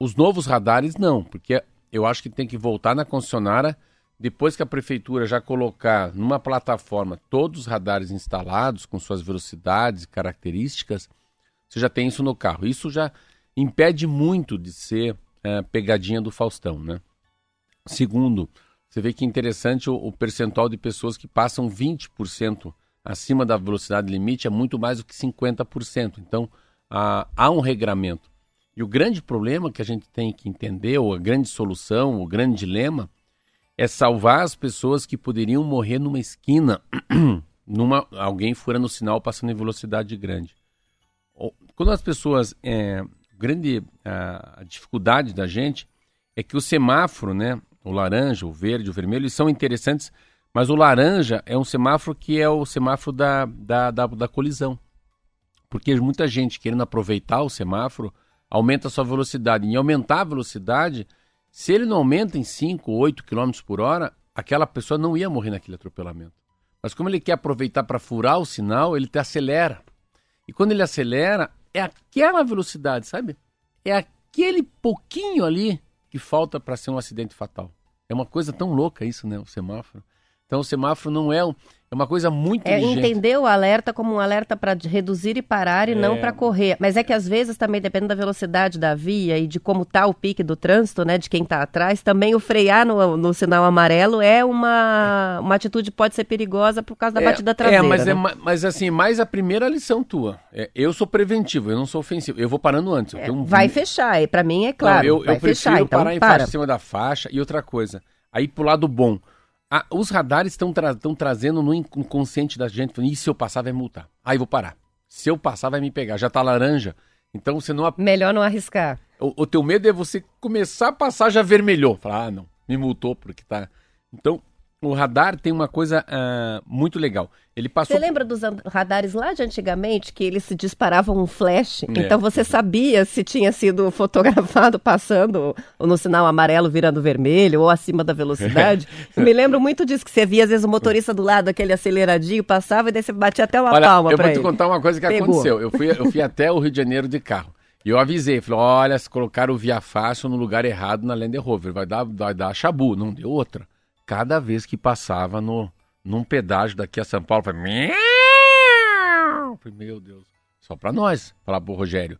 os novos radares não, porque eu acho que tem que voltar na concessionária depois que a prefeitura já colocar numa plataforma todos os radares instalados com suas velocidades e características, você já tem isso no carro. Isso já impede muito de ser eh, pegadinha do Faustão, né? Segundo, você vê que é interessante o, o percentual de pessoas que passam 20% acima da velocidade limite é muito mais do que 50%. Então, há, há um regramento. E o grande problema que a gente tem que entender, ou a grande solução, o grande dilema, é salvar as pessoas que poderiam morrer numa esquina, numa alguém furando o sinal passando em velocidade grande. Quando as pessoas, é, grande a, a dificuldade da gente é que o semáforo, né, o laranja, o verde, o vermelho, eles são interessantes Mas o laranja é um semáforo que é o semáforo da, da, da, da colisão. Porque muita gente querendo aproveitar o semáforo aumenta a sua velocidade. Em aumentar a velocidade, se ele não aumenta em 5, 8 km por hora, aquela pessoa não ia morrer naquele atropelamento. Mas como ele quer aproveitar para furar o sinal, ele te acelera. E quando ele acelera, é aquela velocidade, sabe? É aquele pouquinho ali que falta para ser um acidente fatal. É uma coisa tão louca isso, né? O semáforo. Então o semáforo não é um, é uma coisa muito É inteligente. entender o alerta como um alerta para reduzir e parar e não É. para correr. Mas é que às vezes também depende da velocidade da via e de como tá o pique do trânsito, né? De quem tá atrás. Também o frear no, no sinal amarelo é uma, uma atitude que pode ser perigosa por causa da batida traseira. É, mas, né? é, ma- mas assim, mais a primeira lição tua. É, eu sou preventivo, eu não sou ofensivo. Eu vou parando antes. É, um- vai fechar, para mim é claro, Não, eu, vai eu prefiro fechar, então parar em para. faixa em cima da faixa. E outra coisa, aí pro lado bom. Ah, os radares estão tra trazendo no inconsciente da gente, falando, e se eu passar vai multar? Aí vou parar. Se eu passar vai me pegar, já tá laranja. Então você não... Melhor não arriscar. O, o teu medo é você começar a passar já vermelhou. Falar, ah não, me multou porque tá... Então, o radar tem uma coisa ah, muito legal. Ele passou... Você lembra dos radares lá de antigamente que eles se disparavam um flash? É. Então você sabia se tinha sido fotografado passando ou no sinal amarelo virando vermelho ou acima da velocidade? Eu me lembro muito disso que você via às vezes o motorista do lado, aquele aceleradinho, passava e daí você batia até uma Olha, palma eu pra vou te ele. contar uma coisa que Pegou. aconteceu. Eu fui, eu fui até o Rio de Janeiro de carro. E eu avisei, falei, olha, se colocar o Via Fácil no lugar errado na Land Rover, vai dar, vai dar chabu. Não deu outra. Cada vez que passava no, num pedágio daqui a São Paulo, falei, meu Deus, só pra nós, falar pro Rogério.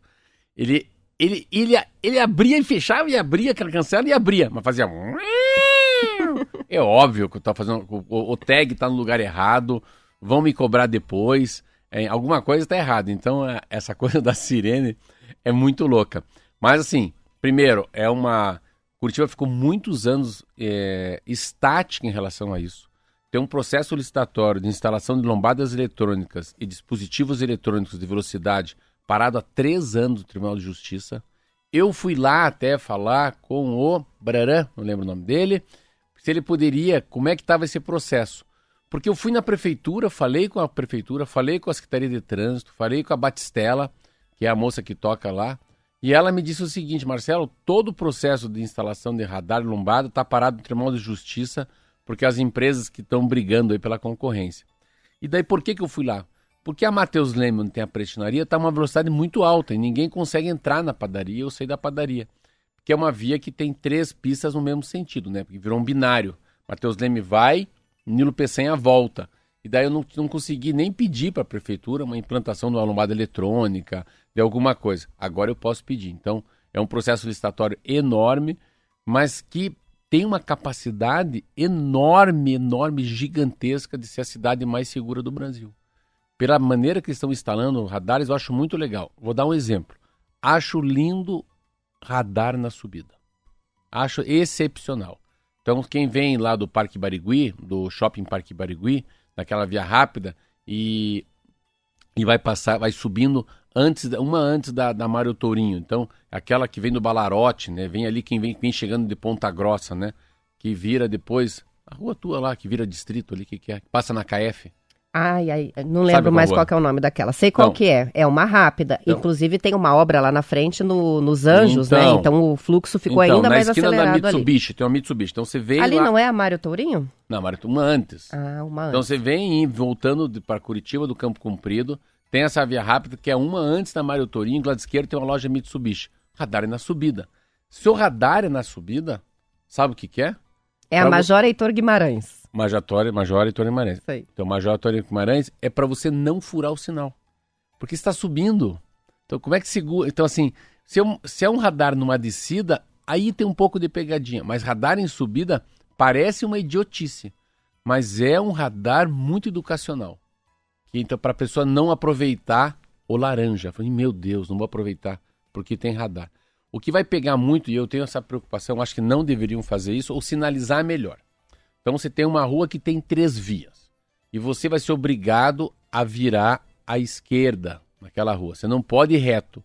Ele, ele, ele, ele abria e fechava e abria, aquela cancela e abria, mas fazia... É óbvio que tô fazendo. O, o tag tá no lugar errado, vão me cobrar depois. é, alguma coisa tá errada. Então, é, essa coisa da sirene é muito louca. Mas, assim, primeiro, é uma. Curitiba ficou muitos anos é, estática em relação a isso. Tem um processo licitatório de instalação de lombadas eletrônicas e dispositivos eletrônicos de velocidade parado há três anos no Tribunal de Justiça. Eu fui lá até falar com o Brarã, não lembro o nome dele, se ele poderia, como é que estava esse processo. Porque eu fui na prefeitura, falei com a prefeitura, falei com a Secretaria de Trânsito, falei com a Batistela, que é a moça que toca lá, e ela me disse o seguinte, Marcelo, todo o processo de instalação de radar lombada está parado no Tribunal de Justiça, porque as empresas que estão brigando aí pela concorrência. E daí por que, que eu fui lá? Porque a Matheus Leme, onde tem a prestinaria, está uma velocidade muito alta e ninguém consegue entrar na padaria ou sair da padaria. Porque é uma via que tem três pistas no mesmo sentido, né? Porque virou um binário. Matheus Leme vai, Nilo Peçanha volta. E daí eu não, não consegui nem pedir para a prefeitura uma implantação de uma lombada eletrônica, de alguma coisa. Agora eu posso pedir. Então, é um processo licitatório enorme, mas que tem uma capacidade enorme, enorme, gigantesca de ser a cidade mais segura do Brasil. Pela maneira que estão instalando radares, eu acho muito legal. Vou dar um exemplo. Acho lindo radar na subida. Acho excepcional. Então, quem vem lá do Parque Barigui, do Shopping Parque Barigui, naquela via rápida, e, e vai passar, vai subindo antes, uma antes da, da Mário Tourinho. Então, aquela que vem do Balarote, né? Vem ali quem vem, vem chegando de Ponta Grossa, né? Que vira depois. A rua tua lá, que vira distrito ali, que, que é? Que passa na KF. Ai, ai, não lembro mais qual é o nome daquela. Sei qual Então. que é. É uma rápida. Então. Inclusive tem uma obra lá na frente no- nos Anjos, né? Então. Então o fluxo ficou então, ainda na mais esquina da acelerado ali. Mitsubishi, tem uma Mitsubishi. Então você vem Ali lá... não é a Mário Tourinho? Não, Mário, uma antes. Ah, uma Então antes. você vem voltando para Curitiba, do Campo Comprido, tem essa via rápida que é uma antes da Mário Tourinho, do lado esquerdo tem uma loja Mitsubishi. Radar é na subida. Se o radar é na subida, sabe o que, que é? É a pra vo- Major Heitor Guimarães. Major, Major Torre Guimarães. Isso aí. Então, Major Torre Guimarães é para você não furar o sinal. Porque está subindo. Então, como é que segura? Então, assim, se é, um, se é um radar numa descida, aí tem um pouco de pegadinha. Mas radar em subida parece uma idiotice. Mas é um radar muito educacional. Então, para a pessoa não aproveitar o laranja. Eu Falei, meu Deus, não vou aproveitar porque tem radar. O que vai pegar muito, e eu tenho essa preocupação, acho que não deveriam fazer isso, ou sinalizar melhor. Então você tem uma rua que tem três vias. E você vai ser obrigado a virar à esquerda naquela rua. Você não pode ir reto.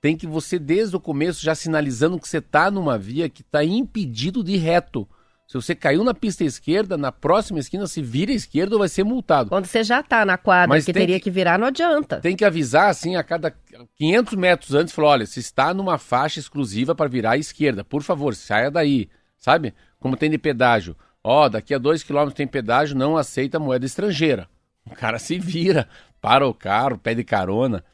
Tem que você, desde o começo, já sinalizando que você está numa via que está impedido de ir reto. Se você caiu na pista esquerda, na próxima esquina, se vira à esquerda ou vai ser multado. Quando você já tá na quadra Mas que teria que- que virar, não adianta. Tem que avisar assim a cada 500 metros antes, falar, olha, se está numa faixa exclusiva para virar à esquerda, por favor, saia daí, sabe? Como tem de pedágio. Ó, daqui a dois quilômetros tem pedágio, não aceita moeda estrangeira. O cara se vira, para o carro, pede carona.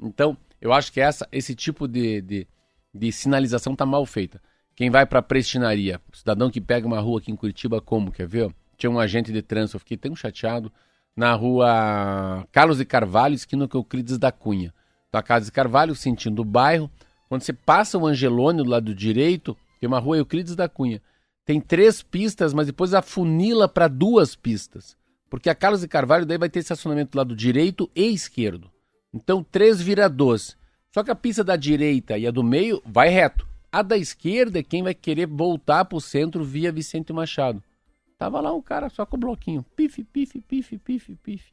Então, eu acho que essa, esse tipo de, de, de sinalização tá mal feita. Quem vai para prestinaria, cidadão que pega uma rua aqui em Curitiba, como, quer ver? Tinha um agente de trânsito, eu fiquei tão chateado, na rua Carlos de Carvalho, esquina com Euclides da Cunha. Da Casa de Carvalho, sentindo o bairro. Quando você passa o Angelônio do lado direito, tem uma rua Euclides da Cunha. Tem três pistas, mas depois afunila para duas pistas. Porque a Carlos de Carvalho daí vai ter estacionamento do lado direito e esquerdo. Então, três viradores. Só que a pista da direita e a do meio vai reto. A da esquerda é quem vai querer voltar para o centro via Vicente Machado. Tava lá um cara só com o bloquinho. Pife, pife, pife, pife, pife.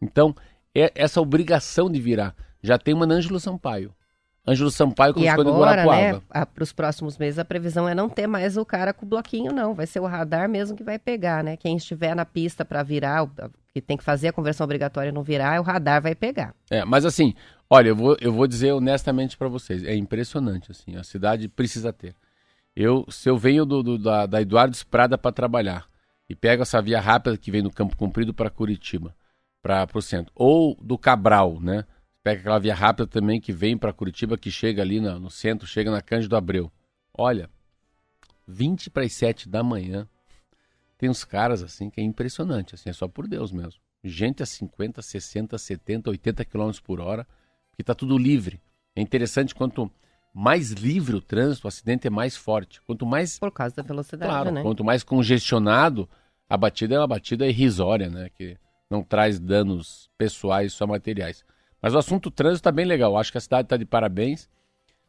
Então, é essa obrigação de virar. Já tem uma Ângelo Sampaio. Ângelo Sampaio colocou em agora, Guarapuava. né, para os próximos meses, a previsão é não ter mais o cara com o bloquinho, não. Vai ser o radar mesmo que vai pegar, né? Quem estiver na pista para virar, que tem que fazer a conversão obrigatória e não virar, o radar vai pegar. É, mas assim, olha, eu vou, eu vou dizer honestamente para vocês, é impressionante, assim, a cidade precisa ter. Eu, se eu venho do, do- da, da Eduardo Prada para trabalhar e pego essa via rápida que vem do Campo Comprido para Curitiba, para o centro, ou do Cabral, né? Pega aquela via rápida também que vem para Curitiba, que chega ali na- no centro, chega na Cândido Abreu. Olha, 20 para as 7 da manhã, tem uns caras assim que é impressionante, assim, é só por Deus mesmo. Gente a 50, 60, 70, 80 km por hora, que tá tudo livre. É interessante quanto mais livre o trânsito, o acidente é mais forte. Quanto mais, Por causa da velocidade, claro, né? quanto mais congestionado, a batida é uma batida irrisória, né, que não traz danos pessoais, só materiais. Mas o assunto trânsito está bem legal. Acho que a cidade está de parabéns.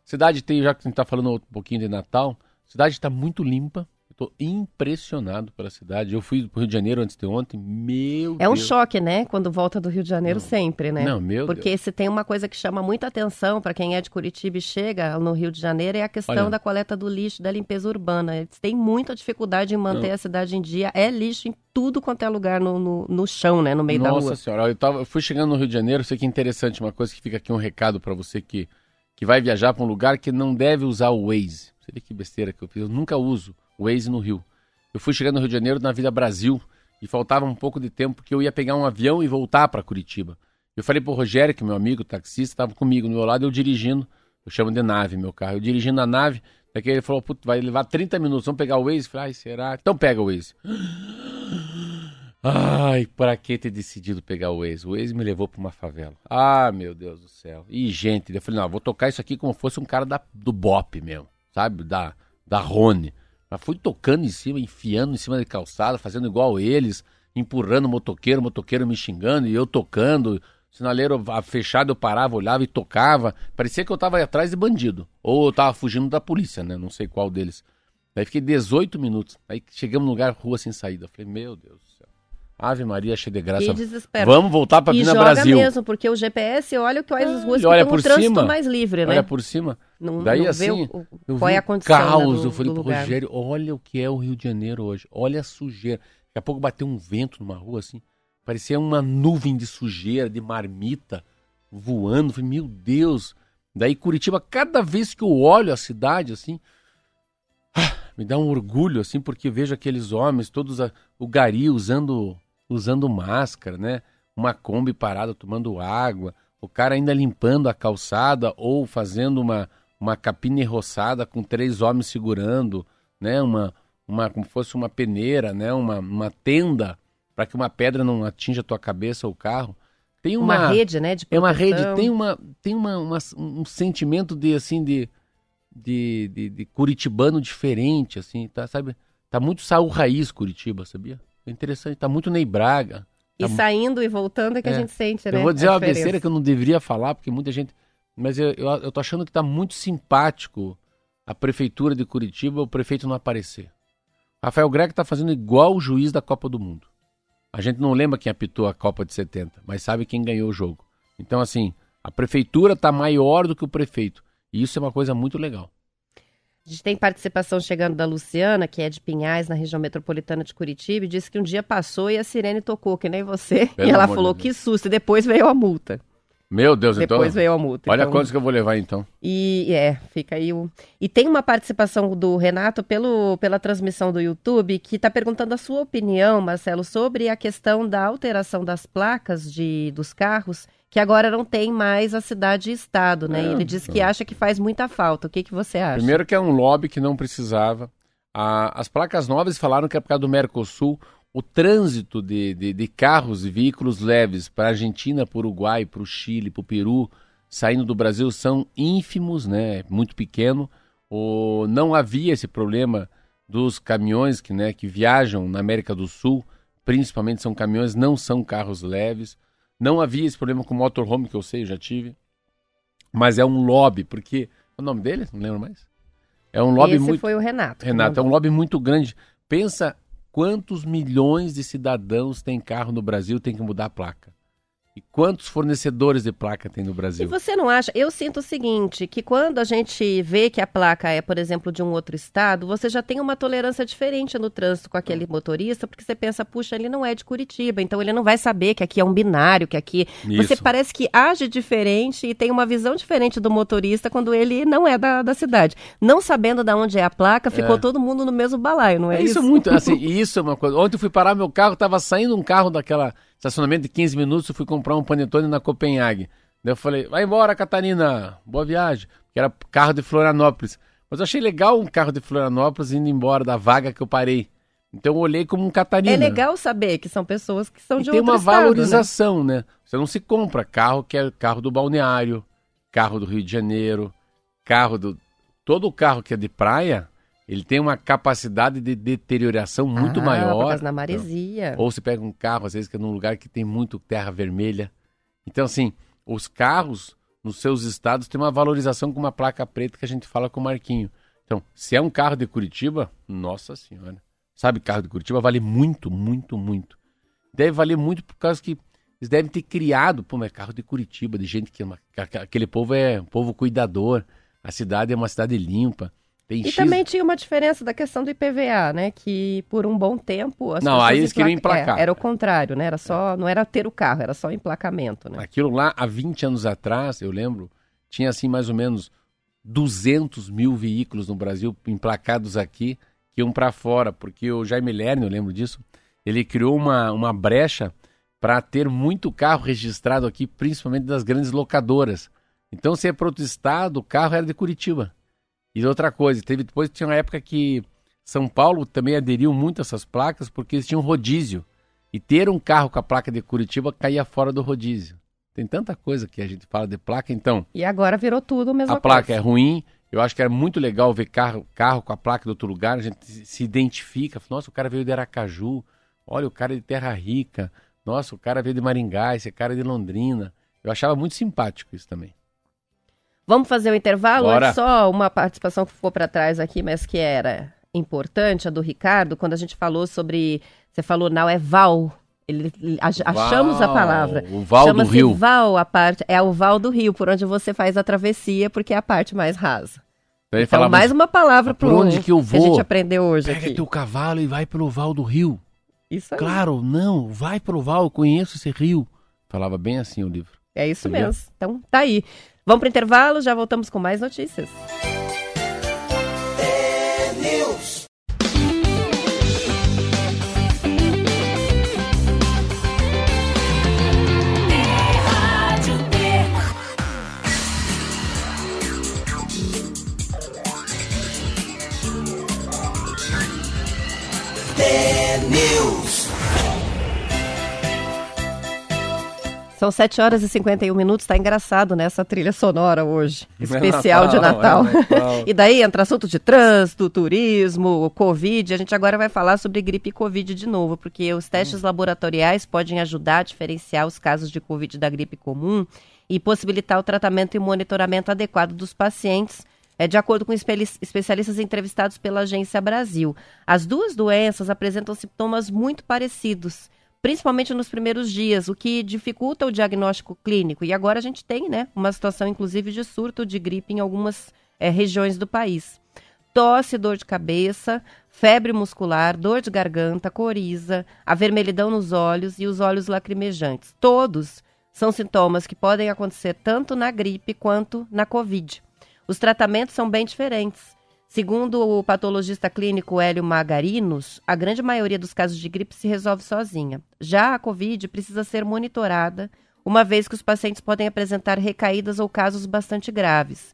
Cidade tem, já que a gente está falando um pouquinho de Natal, cidade está muito limpa. Estou impressionado pela cidade. Eu fui para o Rio de Janeiro antes de ontem. Meu É um Deus. choque, né? Quando volta do Rio de Janeiro sempre, né? Não, meu Porque Deus. se tem uma coisa que chama muita atenção para quem é de Curitiba e chega no Rio de Janeiro é a questão Olha. da coleta do lixo, da limpeza urbana. Eles têm muita dificuldade em manter Não. a cidade em dia. É lixo em tudo quanto é lugar no, no, no chão, né? No meio da Nossa rua. senhora, eu, tava, eu fui chegando no Rio de Janeiro, sei que é interessante, uma coisa que fica aqui um recado para você que, que vai viajar para um lugar que não deve usar o Waze. Você vê que besteira que eu fiz, eu nunca uso Waze no Rio. Eu fui chegando no Rio de Janeiro na Vida Brasil e faltava um pouco de tempo porque eu ia pegar um avião e voltar para Curitiba. Eu falei pro Rogério, que é meu amigo taxista, estava comigo do meu lado, eu dirigindo, eu chamo de nave meu carro, eu dirigindo a nave, daqui ele falou, Putz, vai levar 30 minutos, vamos pegar o Waze? Eu falei, ai, será? Então pega o Waze. Ai, pra que ter decidido pegar o Waze? O Waze me levou pra uma favela. Ah, meu Deus do céu. E gente, eu falei, não, vou tocar isso aqui como fosse um cara da, do Bop mesmo, sabe? Da, da Rony. Mas fui tocando em cima, enfiando em cima da calçada, fazendo igual eles, empurrando o motoqueiro, o motoqueiro me xingando e eu tocando. Sinaleiro fechado, eu parava, olhava e tocava. Parecia que eu tava atrás de bandido. Ou eu tava fugindo da polícia, né? Não sei qual deles. Aí fiquei 18 minutos. Aí chegamos no lugar, rua sem saída. Eu falei, meu Deus. Ave Maria, cheia de graça. Que desespero. Vamos voltar e Vina joga Brasil. mesmo, porque o GPS olha quais as ruas Ele olha que estão o trânsito cima, mais livre, né? Olha por cima. Não, Daí não assim, o- eu qual é a um condição né, caos. do, eu falei pro. Rogério, olha o que é o Rio de Janeiro hoje. Olha a sujeira. Daqui a pouco bateu um vento numa rua assim. Parecia uma nuvem de sujeira, de marmita voando. Eu falei, meu Deus. Daí Curitiba, cada vez que eu olho a cidade assim, ah, me dá um orgulho assim, porque vejo aqueles homens, todos a- o gari usando usando máscara, né? Uma Kombi parada tomando água, o cara ainda limpando a calçada ou fazendo uma uma capina roçada com três homens segurando, né? Uma uma como fosse uma peneira, né? Uma uma tenda para que uma pedra não atinja a tua cabeça ou o carro. Tem uma, Uma rede, né? De é uma rede, tem uma tem uma, uma- um sentimento de assim de de, de, de curitibano diferente assim, tá, sabe? Tá muito Saul Raiz Curitiba, sabia? É interessante, tá muito Ney Braga. E Tá- saindo e voltando é que É. a gente sente, né? Eu vou dizer a uma diferença. besteira que eu não deveria falar, porque muita gente. Mas eu, eu, eu tô achando que tá muito simpático a prefeitura de Curitiba, o prefeito não aparecer. Rafael Greco tá fazendo igual o juiz da Copa do Mundo. A gente não lembra quem apitou a Copa de 70, mas sabe quem ganhou o jogo. Então, assim, a prefeitura tá maior do que o prefeito. E isso é uma coisa muito legal. A gente tem participação chegando da Luciana, que é de Pinhais, na região metropolitana de Curitiba, e disse que um dia passou e a sirene tocou, que nem você. Pelo e ela falou que susto, e depois veio a multa. Meu Deus, então. depois veio a multa. Olha então... quantos que eu vou levar então. E é, fica aí o. E tem uma participação do Renato pelo, pela transmissão do YouTube que está perguntando a sua opinião, Marcelo, sobre a questão da alteração das placas de, dos carros, que agora não tem mais a cidade e estado, né? É, Ele diz que então. acha que faz muita falta. O que, que você acha? Primeiro que é um lobby que não precisava. A- as placas novas falaram que é por causa do Mercosul. O trânsito de, de, de carros e veículos leves para a Argentina, para o Uruguai, para o Chile, para o Peru, saindo do Brasil, são ínfimos, né? muito pequeno. O, não havia esse problema dos caminhões que, né, que viajam na América do Sul, principalmente são caminhões, não são carros leves. Não havia esse problema com o motorhome, que eu sei, eu já tive. Mas é um lobby, porque. O nome dele? Não lembro mais. É um lobby Esse muito. foi o Renato. Renato, é um lobby muito grande. Pensa quantos milhões de cidadãos têm carro no Brasil tem que mudar a placa. E quantos fornecedores de placa tem no E Brasil? você não acha? Eu sinto o seguinte, que quando a gente vê que a placa é, por exemplo, de um outro estado, você já tem uma tolerância diferente no trânsito com aquele motorista, porque você pensa, puxa, ele não é de Curitiba, então ele não vai saber que aqui é um binário, que aqui... Você Isso. parece que age diferente e tem uma visão diferente do motorista quando ele não é da, da cidade. Não sabendo de onde é a placa, ficou É. todo mundo no mesmo balaio, não é, É isso? isso muito, assim, e isso é uma coisa. Ontem eu fui parar meu carro, tava saindo um carro daquela estacionamento de 15 minutos, eu fui comprar um panetone na Copenhague. Daí eu falei, vai embora, Catarina, boa viagem. Que era carro de Florianópolis. Mas eu achei legal um carro de Florianópolis indo embora da vaga que eu parei. Então eu olhei como um Catarina. É legal saber que são pessoas que são E de tem uma estado, né? valorização, né? Você não se compra carro que é carro do balneário, carro do Rio de Janeiro, carro do. Todo carro que é de praia, ele tem uma capacidade de deterioração muito ah, maior. Da maresia. Ou você pega um carro, às vezes, que é num lugar que tem muito terra vermelha. Então, assim, os carros nos seus estados têm uma valorização com uma placa preta que a gente fala com o Marquinho. Então, se é um carro de Curitiba, nossa senhora. Sabe, carro de Curitiba vale muito, muito, muito. Deve valer muito por causa que eles devem ter criado, pô, mas é carro de Curitiba, de gente que. é que- Aquele povo é um povo cuidador. A cidade é uma cidade limpa. Tem E X também tinha uma diferença da questão do IPVA, né? Que por um bom tempo as Não, pessoas aí eles queriam emplaca- emplacar. É, era o contrário, né? Era só, não era ter o carro, era só o emplacamento, né? Aquilo lá, há 20 anos atrás, eu lembro, tinha assim mais ou menos 200 mil veículos no Brasil emplacados aqui que iam para fora, porque o Jaime Lerner, eu lembro disso, ele criou uma, uma brecha para ter muito carro registrado aqui, principalmente das grandes locadoras. Então, se é para outro estado, o carro era de Curitiba. E outra coisa, teve depois tinha uma época que São Paulo também aderiu muito a essas placas porque eles tinham rodízio. E ter um carro com a placa de Curitiba caía fora do rodízio. Tem tanta coisa que a gente fala de placa, então E agora virou tudo a mesma a placa é coisa. ruim. Eu acho que era muito legal ver carro, carro com a placa de outro lugar, a gente se identifica. Nossa, o cara veio de Aracaju, olha, o cara é de Terra Rica, nossa, o cara veio de Maringá, esse cara é de Londrina. Eu achava muito simpático isso também. Vamos fazer o intervalo? Bora. Antes, só uma participação que ficou para trás aqui, mas que era importante, a do Ricardo, quando a gente falou sobre. Você falou, não, é Val. Ele, ele- ach- achamos a Val, palavra. o Val do Rio. Val, a parte. É o Val do Rio, por onde você faz a travessia, porque é a parte mais rasa. Então Então, falava mais uma palavra pro, onde que eu a vou? gente aprendeu hoje pega aqui. teu cavalo e vai pelo Val do Rio. Isso aí. Claro, não, vai pelo Val, eu conheço esse rio. Falava bem assim o livro. É isso Entendeu? mesmo. Então, tá aí. Vamos pro intervalo, já voltamos com mais notícias. São 7 horas e 51 minutos, tá engraçado nessa trilha sonora hoje, especial de Natal, Natal. é Natal. e daí entra assunto de trânsito, turismo, Covid. A gente agora vai falar sobre gripe e Covid de novo, porque os testes laboratoriais podem ajudar a diferenciar os casos de Covid da gripe comum e possibilitar o tratamento e monitoramento adequado dos pacientes. É, de acordo com especialistas entrevistados pela Agência Brasil, as duas doenças apresentam sintomas muito parecidos, principalmente nos primeiros dias, o que dificulta o diagnóstico clínico. E agora a gente tem, né, uma situação inclusive de surto de gripe em algumas eh, regiões do país. tosse, dor de cabeça, febre muscular, dor de garganta, coriza, avermelhidão nos olhos e os olhos lacrimejantes. Todos são sintomas que podem acontecer tanto na gripe quanto na Covid. Os tratamentos são bem diferentes. Segundo o patologista clínico Hélio Magarinos, a grande maioria dos casos de gripe se resolve sozinha. Já a Covid precisa ser monitorada, uma vez que os pacientes podem apresentar recaídas ou casos bastante graves.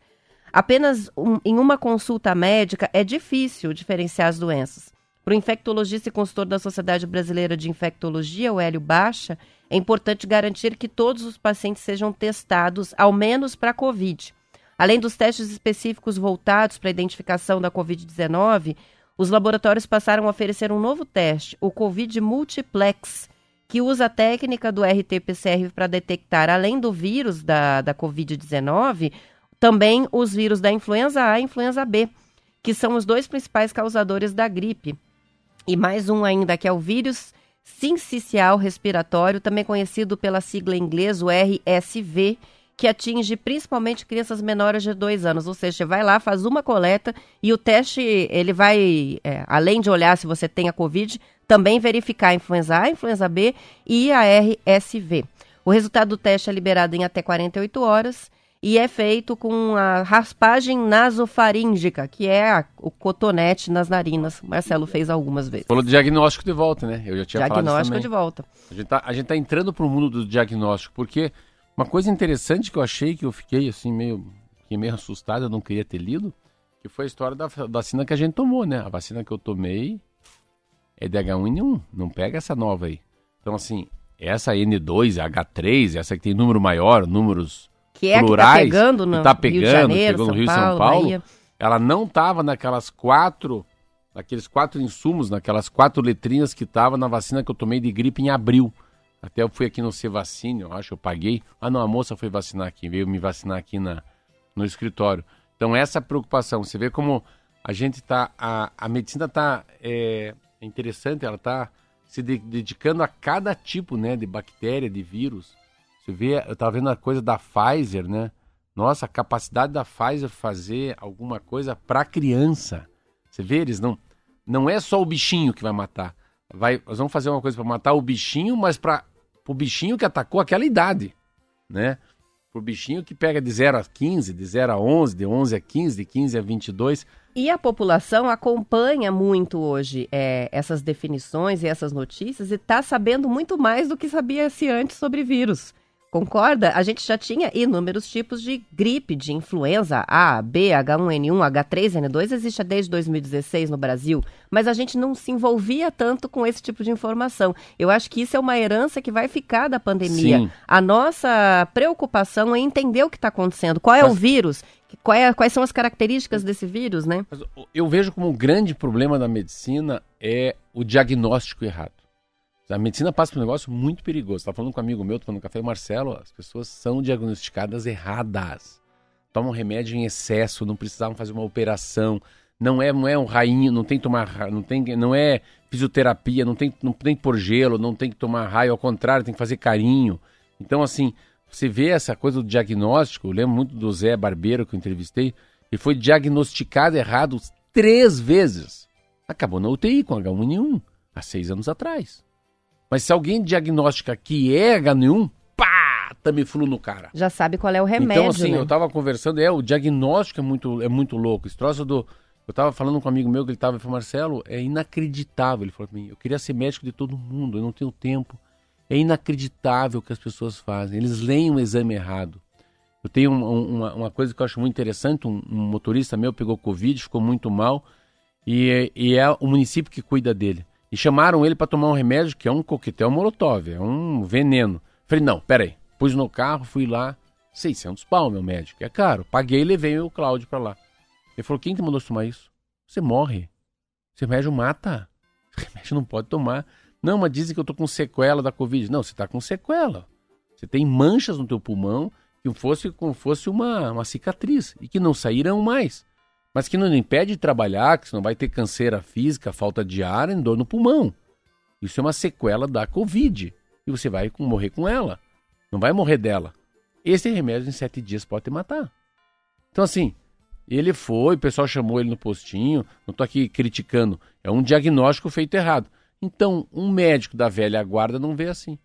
Apenas um- em uma consulta médica é difícil diferenciar as doenças. Para o infectologista e consultor da Sociedade Brasileira de Infectologia, o Hélio Baixa, é importante garantir que todos os pacientes sejam testados, ao menos para a Covid. Além dos testes específicos voltados para a identificação da Covid-19, os laboratórios passaram a oferecer um novo teste, o Covid Multiplex, que usa a técnica do RT-PCR para detectar, além do vírus da, da Covid-19, também os vírus da influenza A e influenza B, que são os dois principais causadores da gripe. E mais um ainda, que é o vírus sincicial respiratório, também conhecido pela sigla o RSV, que atinge principalmente crianças menores de dois anos. Ou seja, você vai lá, faz uma coleta e o teste, ele vai, é, além de olhar se você tem a Covid, também verificar a influenza A, a influenza B e a RSV. O resultado do teste é liberado em até 48 horas e é feito com a raspagem nasofaríngica, que é a- o cotonete nas narinas. Marcelo fez algumas vezes. Falou do diagnóstico de volta, né? Eu já tinha falado isso Diagnóstico de volta. A gente, tá, gente tá entrando pro mundo do diagnóstico, porque uma coisa interessante que eu achei, que eu fiquei assim meio, fiquei meio assustado, eu não queria ter lido, que foi a história da da vacina que a gente tomou, né? A vacina que eu tomei é de H1N1, não pega essa nova aí. Então assim, essa N2, H3, essa que tem número maior, números Que é a que tá plurais, pegando que no tá Rio de pegando, Janeiro, pegou no São Rio São Paulo, Bahia. ela não estava naquelas quatro, naqueles quatro insumos, naquelas quatro letrinhas que estava na vacina que eu tomei de gripe em abril. Até eu fui aqui no Cevacine, eu acho, eu paguei. Ah, não, a moça foi vacinar aqui, veio me vacinar aqui na, no escritório. Então, essa preocupação, você vê como a gente tá, a, a medicina tá, é, é interessante, ela tá se de- dedicando a cada tipo, né, de bactéria, de vírus. Você vê, eu tava vendo a coisa da Pfizer, né? Nossa, a capacidade da Pfizer fazer alguma coisa para criança. Você vê, eles não não é só o bichinho que vai matar. Vai, nós vamos fazer uma coisa para matar o bichinho, mas para o bichinho que atacou aquela idade, né? Pro bichinho que pega de 0 a 15, de 0 a 11, de 11 a 15, de 15 a 22. E a população acompanha muito hoje é, essas definições e essas notícias e está sabendo muito mais do que sabia-se antes sobre vírus. Concorda? A gente já tinha inúmeros tipos de gripe, de influenza A, B, H1N1, H3N2, existe desde 2016 no Brasil, mas a gente não se envolvia tanto com esse tipo de informação. Eu acho que isso é uma herança que vai ficar da pandemia. Sim. A nossa preocupação é entender o que está acontecendo, qual é o Mas- vírus, qual é- quais são as características desse vírus, né? Eu vejo como um grande problema da medicina é o diagnóstico errado. A medicina passa por um negócio muito perigoso. Estava falando com um amigo meu, falando no café, Marcelo, as pessoas são diagnosticadas erradas. Tomam remédio em excesso, não precisavam fazer uma operação. Não é, não é um rainho, não tem que tomar, não tem, não é fisioterapia, não tem, não tem que pôr gelo, não tem que tomar raio, ao contrário, tem que fazer carinho. Então, assim, você vê essa coisa do diagnóstico, eu lembro muito do Zé Barbeiro que eu entrevistei, ele foi diagnosticado errado três vezes. Acabou na UTI com H1N1, há seis anos atrás. Mas se alguém diagnostica que é H1N1, pá, Tamiflu no cara. Já sabe qual é o remédio, Então, assim, né? eu tava conversando, é, o diagnóstico é muito, é muito louco. Esse troço do. Eu tava falando com um amigo meu que ele tava, ele falou, Marcelo, é inacreditável. Ele falou pra mim, eu queria ser médico de todo mundo, eu não tenho tempo. É inacreditável o que as pessoas fazem. Eles leem o exame errado. Eu tenho um- um- uma, uma coisa que eu acho muito interessante, um, um motorista meu pegou Covid, ficou muito mal, e, e é o município que cuida dele. E chamaram ele para tomar um remédio que é um coquetel molotov, é um veneno. Falei, não, peraí. Pus no carro, fui lá, 600 pau, meu médico, é caro. Paguei e levei o Cláudio para lá. Ele falou, quem te mandou tomar isso? Você morre. Esse remédio mata. Esse remédio não pode tomar. Não, mas dizem que eu tô com sequela da Covid. Não, você tá com sequela. Você tem manchas no teu pulmão que fosse como fosse uma, uma cicatriz e que não saíram mais. Mas que não impede de trabalhar, que você não vai ter canseira física, falta de ar e dor no pulmão. Isso é uma sequela da Covid. E você vai morrer com ela. Não vai morrer dela. Esse remédio em sete dias pode te matar. Então, assim, ele foi, o pessoal chamou ele no postinho, não tô aqui criticando, é um diagnóstico feito errado. Então, um médico da velha guarda não vê assim.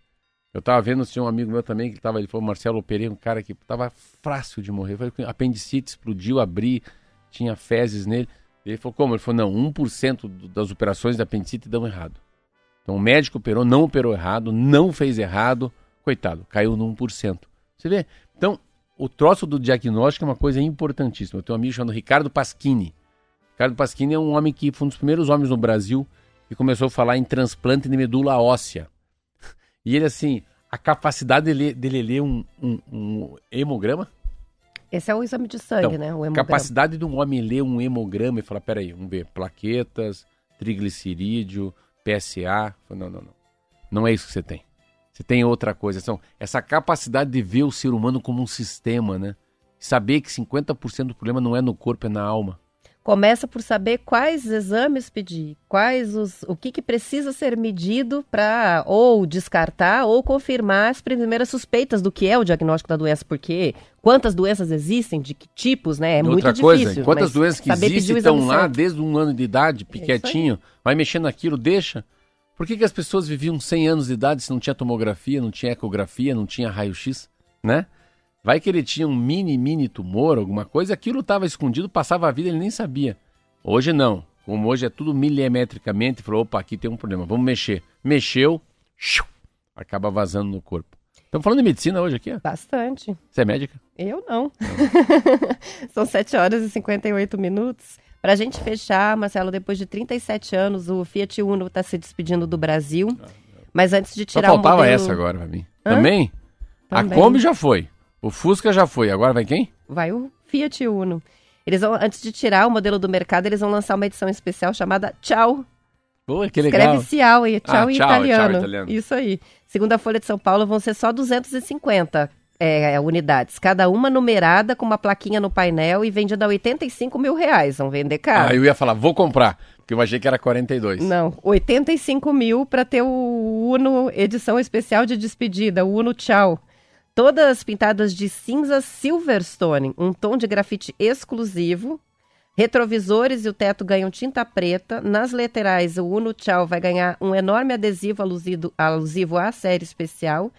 Eu tava vendo assim, um amigo meu também, que tava, ele falou, Marcelo, operei um cara que tava fácil de morrer. Falei, apendicite explodiu, abri, tinha fezes nele. Ele falou, como? Ele falou, não, 1% do- das operações da apendicite dão errado. Então o médico operou, não operou errado, não fez errado, coitado, caiu no 1%. Você vê? Então, o troço do diagnóstico é uma coisa importantíssima. Eu tenho um amigo chamado Ricardo Pasquini. Ricardo Pasquini é um homem que foi um dos primeiros homens no Brasil que começou a falar em transplante de medula óssea. E ele, assim, a capacidade dele, dele ler um, um- um hemograma, Esse é o exame de sangue, Então, né? O hemograma. capacidade de um homem ler um hemograma e falar, peraí, vamos ver, plaquetas, triglicerídeo, PSA. Não, não, não. Não é isso que você tem. Você tem outra coisa. Então, essa capacidade de ver o ser humano como um sistema, né? Saber que 50% do problema não é no corpo, é na alma. Começa por saber quais exames pedir, quais os, o que, que precisa ser medido para ou descartar ou confirmar as primeiras suspeitas do que é o diagnóstico da doença, porque quantas doenças existem, de que tipos, né? É E muito outra difícil. coisa, quantas doenças que existem estão lá desde um ano de idade, aí. piquetinho, vai mexendo naquilo, deixa. Por que, que as pessoas viviam 100 anos de idade se não tinha tomografia, não tinha ecografia, não tinha raio-x, né? Vai que ele tinha um mini, mini tumor, alguma coisa, aquilo estava escondido, passava a vida, ele nem sabia. Hoje não. Como hoje é tudo milimetricamente, falou, opa, aqui tem um problema, vamos mexer. Mexeu, xiu, acaba vazando no corpo. Estamos falando de medicina hoje aqui, ó. Bastante. Você é médica? Eu não. São 7 horas e 58 minutos. Pra gente fechar, Marcelo, depois de 37 anos, o Fiat Uno está se despedindo do Brasil. Mas antes de Só tirar o faltava modelo... essa agora pra mim. Hã? Também? A Também. Kombi já foi. O Fusca já foi. Agora vai quem? Vai o Fiat Uno. Eles vão, antes de tirar o modelo do mercado, eles vão lançar uma edição especial chamada Tchau. Pô, que legal. Escreve Ciao aí, tchau Ah, em tchau, italiano. tchau, italiano. Isso aí. Segundo a Folha de São Paulo, vão ser só 250 é, unidades. Cada uma numerada com uma plaquinha no painel e vendida a 85 mil reais. Vão vender caro. Ah, eu ia falar, vou comprar. Porque eu achei que era 42. Não, 85 mil para ter o Uno edição especial de despedida, o Uno Tchau. Todas pintadas de cinza Silverstone, um tom de grafite exclusivo. Retrovisores e o teto ganham tinta preta. Nas laterais, o Uno Tchau vai ganhar um enorme adesivo alusivo, alusivo à série especial.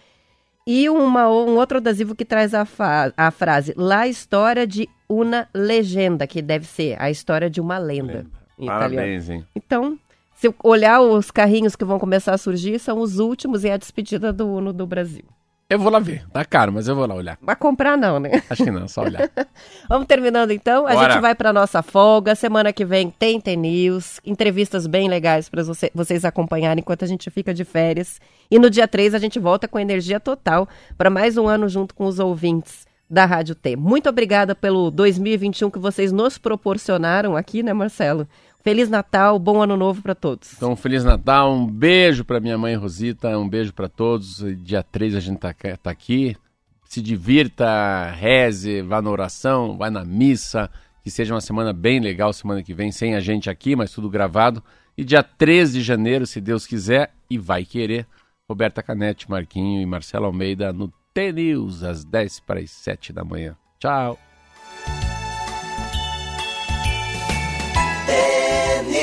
E uma, um outro adesivo que traz a, fa- a frase La história de una legenda, que deve ser a história de uma lenda. em italiano. Parabéns, hein? Então, se olhar os carrinhos que vão começar a surgir, são os últimos e a despedida do Uno do Brasil. Eu vou lá ver. Tá caro, mas eu vou lá olhar. Mas comprar não, né? Acho que não, só olhar. Vamos terminando então. A Bora. gente vai para nossa folga. Semana que vem tem T-News, entrevistas bem legais para você, vocês acompanharem enquanto a gente fica de férias. E no dia 3 a gente volta com energia total para mais um ano junto com os ouvintes da Rádio T. Muito obrigada pelo 2021 que vocês nos proporcionaram aqui, né, Marcelo? Feliz Natal, bom ano novo para todos. Então, Feliz Natal, um beijo pra minha mãe Rosita, um beijo pra todos. Dia 3 a gente tá, tá aqui. Se divirta, reze, vá na oração, vai na missa. Que seja uma semana bem legal semana que vem, sem a gente aqui, mas tudo gravado. E dia 13 de janeiro, se Deus quiser e vai querer, Roberta Canete, Marquinho e Marcelo Almeida no T-News, às 10 para as 7 da manhã. Tchau.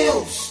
Deus.